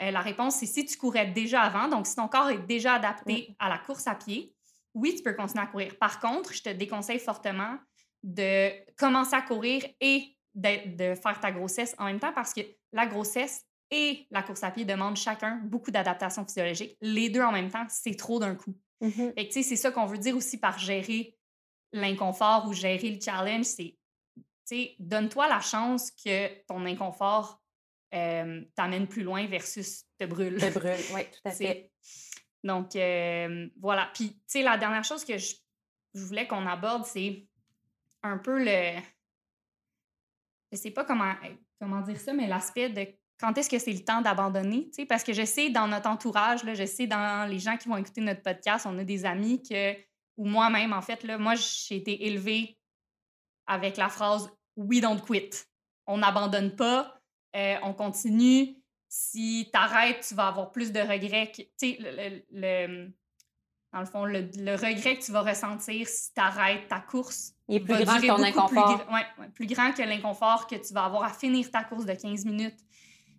la réponse c'est si tu courais déjà avant, donc si ton corps est déjà adapté à la course à pied, oui, tu peux continuer à courir. Par contre, je te déconseille fortement de commencer à courir et de, de faire ta grossesse en même temps parce que la grossesse et la course à pied demandent chacun beaucoup d'adaptation physiologique. Les deux en même temps, c'est trop d'un coup. Mm-hmm. c'est ça qu'on veut dire aussi par gérer l'inconfort ou gérer le challenge, c'est, donne-toi la chance que ton inconfort euh, t'amène plus loin versus te brûle. Te brûle, oui, tout à fait. Donc, euh, voilà. Puis, tu sais, la dernière chose que je, voulais qu'on aborde, c'est un peu le... Je sais pas comment, comment dire ça, mais l'aspect de quand est-ce que c'est le temps d'abandonner? Parce que je sais dans notre entourage, là, je sais dans les gens qui vont écouter notre podcast, on a des amis que, ou moi-même, en fait, là, moi, j'ai été élevée avec la phrase We don't quit. On n'abandonne pas, euh, on continue. Si tu arrêtes, tu vas avoir plus de regrets. Tu sais, le, dans le fond, le, regret que tu vas ressentir si tu arrêtes ta course. Il est plus grand que ton inconfort. Plus, ouais, plus grand que l'inconfort que tu vas avoir à finir ta course de 15 minutes.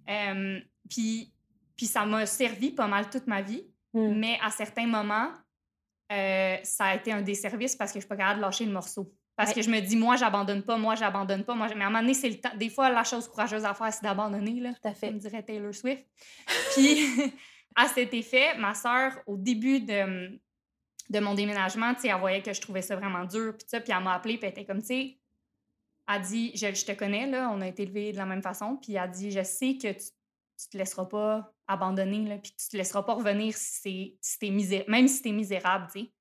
Euh, puis Puis ça m'a servi pas mal toute ma vie. Mm. Mais à certains moments, euh, ça a été un desservice parce que je suis pas capable de lâcher le morceau. Parce Ouais. que je me dis, moi, j'abandonne pas, moi, j'abandonne pas. Moi, mais à un moment donné, c'est le temps. Des fois, la chose courageuse à faire, c'est d'abandonner, là. Tout à fait. Comme dirait Taylor Swift. Puis, à cet effet, ma sœur, au début de, de mon déménagement, tu sais, elle voyait que je trouvais ça vraiment dur, puis ça, puis elle m'a appelée, puis elle était comme, tu sais, elle dit, je, je te connais, là, on a été élevés de la même façon, puis elle dit, je sais que tu, tu te laisseras pas abandonner, là, puis tu te laisseras pas revenir si si misé- même si t'es misérable, tu sais.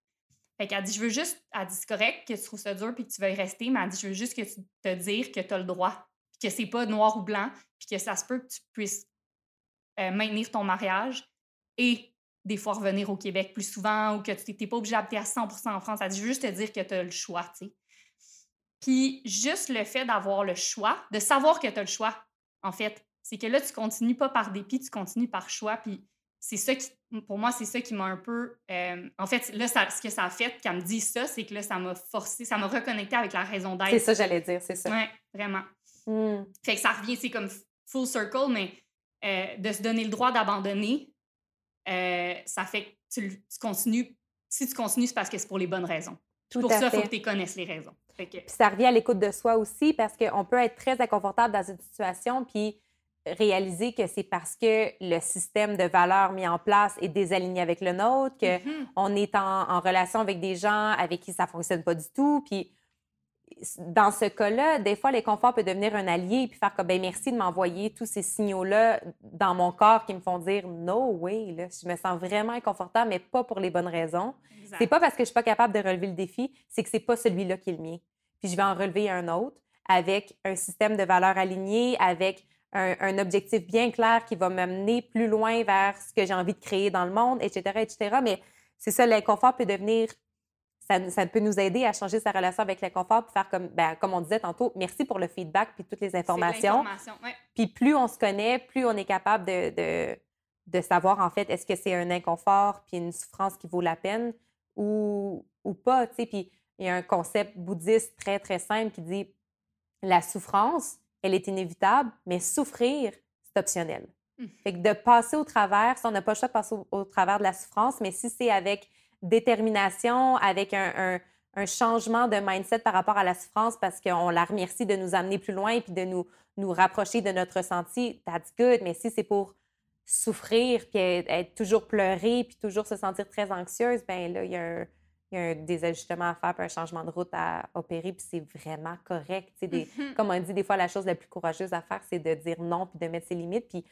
Fait qu'elle dit, je veux juste, elle dit, c'est correct que tu trouves ça dur puis que tu veuilles rester, mais elle dit, je veux juste que tu te dire que tu as le droit, puis que c'est pas noir ou blanc, puis que ça se peut que tu puisses euh, maintenir ton mariage et des fois revenir au Québec plus souvent ou que tu n'es pas obligé d'habiter à 100% en France. Elle dit, veux juste te dire que tu as le choix, tu. Puis juste le fait d'avoir le choix, de savoir que tu as le choix, en fait, c'est que là, tu continues pas par dépit, tu continues par choix. Puis c'est ça qui, pour moi, c'est ça qui m'a un peu. euh, en fait, là, ça- ce que ça a fait, qu'elle me dise ça, c'est que là, ça m'a forcé, ça m'a reconnecté avec la raison d'être. C'est ça, j'allais dire, c'est ça. Ouais, vraiment. Mm. Fait que ça revient, c'est comme full circle, mais euh, de se donner le droit d'abandonner, euh, ça fait que tu continues. Si tu continues, c'est parce que c'est pour les bonnes raisons. Tout pour ça, il faut que tu connaisses les raisons. Que, Puis ça revient à l'écoute de soi aussi parce qu'on peut être très inconfortable dans une situation puis réaliser que c'est parce que le système de valeurs mis en place est désaligné avec le nôtre, que Mhm. on est en, en relation avec des gens avec qui ça fonctionne pas du tout. Puis dans ce cas-là, des fois, l'inconfort peut devenir un allié puis faire comme ben merci de m'envoyer tous ces signaux-là dans mon corps qui me font dire no way, là, je me sens vraiment inconfortable, mais pas pour les bonnes raisons. C'est pas parce que je suis pas capable de relever le défi, c'est que c'est pas celui-là qui est le mien. Puis je vais en relever un autre avec un système de valeurs aligné, avec un, un objectif bien clair qui va m'amener plus loin vers ce que j'ai envie de créer dans le monde, etc., etc. Mais c'est ça, l'inconfort peut devenir, ça, ça peut nous aider à changer sa relation avec l'inconfort, puis faire comme, ben, comme on disait tantôt, merci pour le feedback puis toutes les informations. ouais. Puis plus on se connaît, plus on est capable de, de, de savoir, en fait, est-ce que c'est un inconfort puis une souffrance qui vaut la peine ou, ou pas, tu sais. Puis il y a un concept bouddhiste très, très simple qui dit la souffrance, elle est inévitable, mais souffrir, c'est optionnel. Mm. Fait que de passer au travers, si on n'a pas le choix de passer au, au travers de la souffrance, mais si c'est avec détermination, avec un, un- un changement de mindset par rapport à la souffrance parce qu'on la remercie de nous amener plus loin puis de nous, nous rapprocher de notre ressenti, that's good. Mais si c'est pour souffrir puis être, être toujours pleurée puis toujours se sentir très anxieuse, ben là, il y a un, il y a un des ajustements à faire puis un changement de route à opérer puis c'est vraiment correct. Mhm. comme on dit, des fois, la chose la plus courageuse à faire, c'est de dire non puis de mettre ses limites. Puis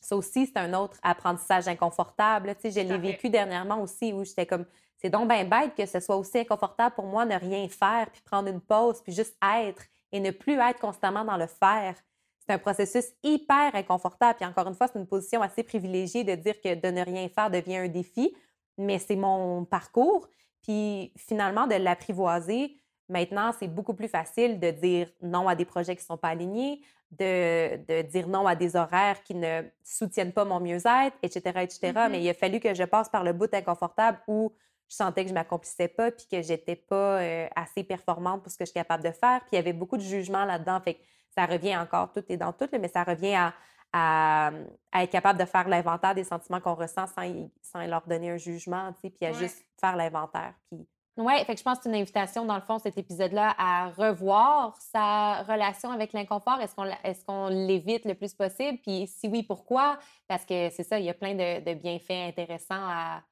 ça aussi, c'est un autre apprentissage inconfortable. Tu sais, je l'ai vécu dernièrement aussi où j'étais comme, c'est donc bien bête que ce soit aussi inconfortable pour moi de rien faire puis prendre une pause puis juste être et ne plus être constamment dans le faire. C'est un processus hyper inconfortable. Puis encore une fois, c'est une position assez privilégiée de dire que de ne rien faire devient un défi, mais c'est mon parcours. Puis finalement, de l'apprivoiser, maintenant, c'est beaucoup plus facile de dire non à des projets qui ne sont pas alignés, de, de dire non à des horaires qui ne soutiennent pas mon mieux-être, etc., etc. Mhm. Mais il a fallu que je passe par le bout inconfortable où je sentais que je ne m'accomplissais pas puis que j'étais pas euh, assez performante pour ce que je suis capable de faire. Puis il y avait beaucoup de jugement là-dedans. Fait que ça revient encore, tout est dans tout, mais ça revient à, à, à être capable de faire l'inventaire des sentiments qu'on ressent sans, leur donner un jugement, tu sais, puis à Ouais. juste faire l'inventaire. Puis... Oui, fait que je pense que c'est une invitation, dans le fond, cet épisode-là, à revoir sa relation avec l'inconfort. Est-ce qu'on est-ce qu'on l'évite le plus possible? Puis si oui, pourquoi? Parce que c'est ça, il y a plein de, de bienfaits intéressants à,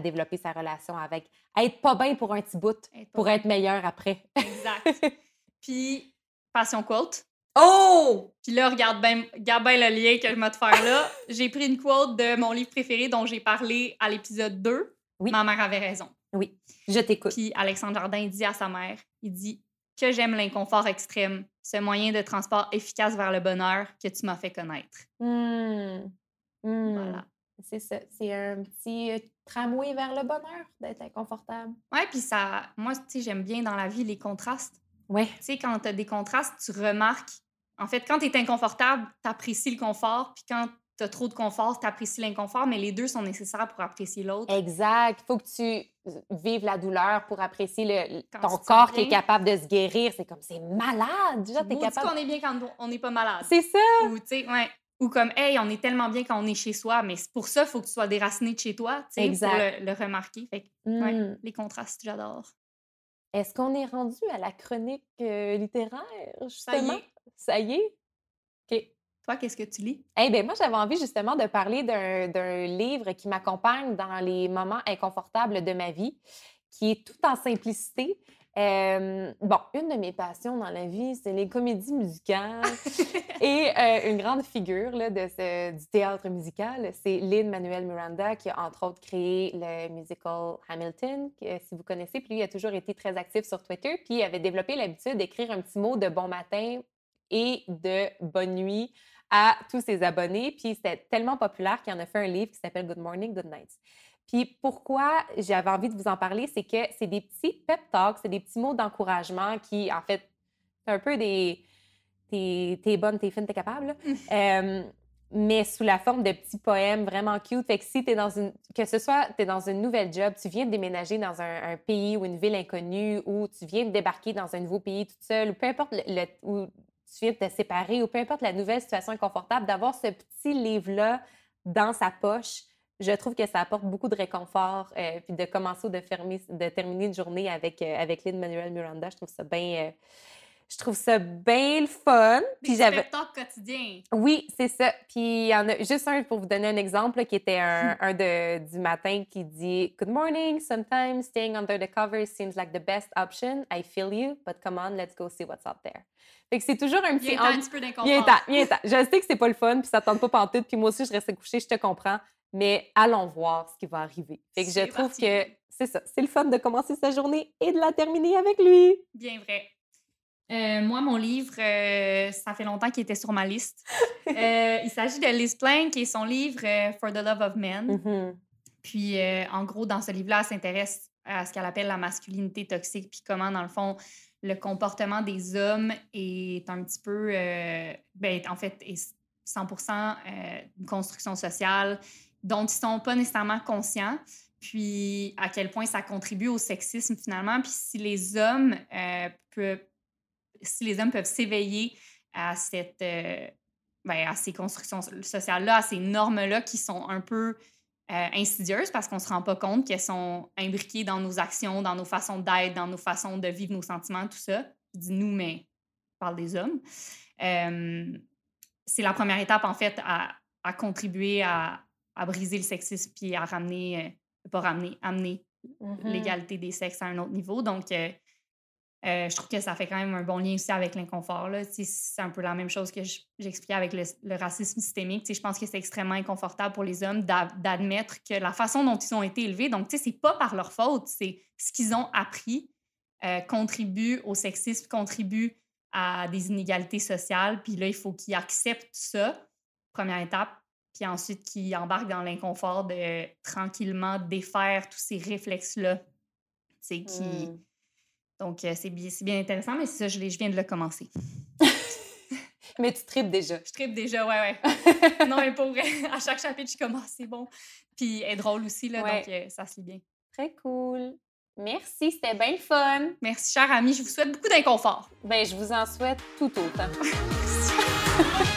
développer sa relation avec. À être pas bien pour un petit bout, Être pour bien. être meilleur après. Exact. Puis, passion quote. Oh! Puis là, regarde bien bien le lien que je vais te faire là. J'ai pris une quote de mon livre préféré dont j'ai parlé à l'épisode 2. Oui. Ma mère avait raison. Oui, je t'écoute. Puis Alexandre Jardin dit à sa mère, il dit que j'aime l'inconfort extrême, ce moyen de transport efficace vers le bonheur que tu m'as fait connaître. Hmm. Hmm. Voilà. C'est ça. C'est un petit tramway vers le bonheur d'être inconfortable. Ouais, puis ça, moi, tu sais, j'aime bien dans la vie les contrastes. Oui. Tu sais, quand tu as des contrastes, tu remarques. En fait, quand tu es inconfortable, tu apprécies le confort, puis quand tu as trop de confort, tu apprécies l'inconfort, mais les deux sont nécessaires pour apprécier l'autre. Exact. Il faut que tu vives la douleur pour apprécier le, ton corps qui est capable de se guérir. C'est comme, c'est malade. Déjà, t'es capable. qu'on est bien quand on n'est pas malade. C'est ça. Ou, tu sais, ouais. Ou comme, hey, on est tellement bien quand on est chez soi, mais pour ça, il faut que tu sois déraciné de chez toi, tu sais, pour le, le remarquer. Fait que, ouais, Mmh. les contrastes, j'adore. Est-ce qu'on est rendu à la chronique euh, littéraire, Ça y est. Ça y est? OK. Toi, qu'est-ce que tu lis? Eh bien, moi, j'avais envie justement de parler d'un livre qui m'accompagne dans les moments inconfortables de ma vie, qui est tout en simplicité. Euh, bon, une de mes passions dans la vie, c'est les comédies musicales. Et euh, une grande figure là, de ce- du théâtre musical, c'est Lin-Manuel Miranda, qui a entre autres créé le musical Hamilton, que, si vous connaissez. Puis lui, il a toujours été très actif sur Twitter. Puis il avait développé l'habitude d'écrire un petit mot de bon matin et de bonne nuit à tous ses abonnés. Puis c'était tellement populaire qu'il en a fait un livre qui s'appelle Good Morning, Good Night. Puis pourquoi j'avais envie de vous en parler, c'est que c'est des petits pep talks, c'est des petits mots d'encouragement qui, en fait, c'est un peu des t'es bonne, t'es fine, t'es capable. là. Euh, mais sous la forme de petits poèmes vraiment cute. Fait que si t'es dans une... Que ce soit t'es dans une nouvelle job, tu viens de déménager dans un, un pays ou une ville inconnue, ou tu viens de débarquer dans un nouveau pays toute seule, ou peu importe le, viens de séparer, ou peu importe la nouvelle situation inconfortable, d'avoir ce petit livre-là dans sa poche, je trouve que ça apporte beaucoup de réconfort. euh, puis de commencer ou de, fermer, de terminer une journée avec, euh, avec Lin-Manuel Miranda, je trouve ça bien... euh, je trouve ça bien le fun. Puis j'avais... quotidiens. Oui, c'est ça. Puis il y en a juste un pour vous donner un exemple là, qui était un, un de, du matin qui dit Good morning. Sometimes staying under the covers seems like the best option. I feel you, but come on, let's go see what's out there. Fait que c'est toujours un petit. Viens un entre- petit peu d'inconfort. Viens t'en. Je sais que c'est pas le fun, puis ça tente pas pantoute, puis moi aussi je reste couchée, je te comprends. Mais allons voir ce qui va arriver. Fait que je trouve parti. que c'est ça. C'est le fun de commencer sa journée et de la terminer avec lui. Bien vrai. Euh, moi, mon livre, euh, ça fait longtemps qu'il était sur ma liste. Euh, il s'agit de Liz Plank et son livre For the Love of Men. Mhm. Puis, en gros, dans ce livre-là, elle s'interesse à ce qu'elle appelle la masculinité toxique, puis comment, dans le fond, le comportement des hommes est un petit peu, ben, en fait, est 100 euh, une construction sociale dont ils sont pas nécessairement conscients, puis à quel point ça contribue au sexisme finalement, puis si les hommes euh, peuvent, si les hommes peuvent s'éveiller à cette, euh, ben, à ces constructions sociales-là, à ces normes-là qui sont un peu euh, insidieuses parce qu'on ne se rend pas compte qu'elles sont imbriquées dans nos actions, dans nos façons d'être, dans nos façons de vivre nos sentiments, tout ça. Je dis nous, mais je parle des hommes. Euh, c'est la première étape, en fait, à, à contribuer à, à briser le sexisme puis à ramener, euh, pas ramener, amener Mhm. l'égalité des sexes à un autre niveau. Donc, euh, je trouve que ça fait quand même un bon lien aussi avec l'inconfort. C'est un peu la même chose que je- j'expliquais avec le, racisme systémique. Tu sais, Je pense que c'est extrêmement inconfortable pour les hommes d'a- d'admettre que la façon dont ils ont été élevés, donc c'est pas par leur faute, c'est ce qu'ils ont appris, euh, contribue au sexisme, contribue à des inégalités sociales. Puis là, il faut qu'ils acceptent ça, première étape. Puis ensuite, qu'ils embarquent dans l'inconfort de tranquillement défaire tous ces réflexes-là. Sais, qui... Mm. Donc, euh, c'est bien, bien intéressant, mais c'est ça, je, viens de le commencer. Mais tu tripes déjà. Je tripe déjà, ouais, ouais. non, mais pour vrai, à chaque chapitre, je commence, c'est bon. Puis, elle est drôle aussi, là, Ouais. donc euh, ça se lit bien. Très cool. Merci, c'était bien le fun. Merci, chère amie, je vous souhaite beaucoup d'inconfort. Ben, je vous en souhaite tout autant. Merci.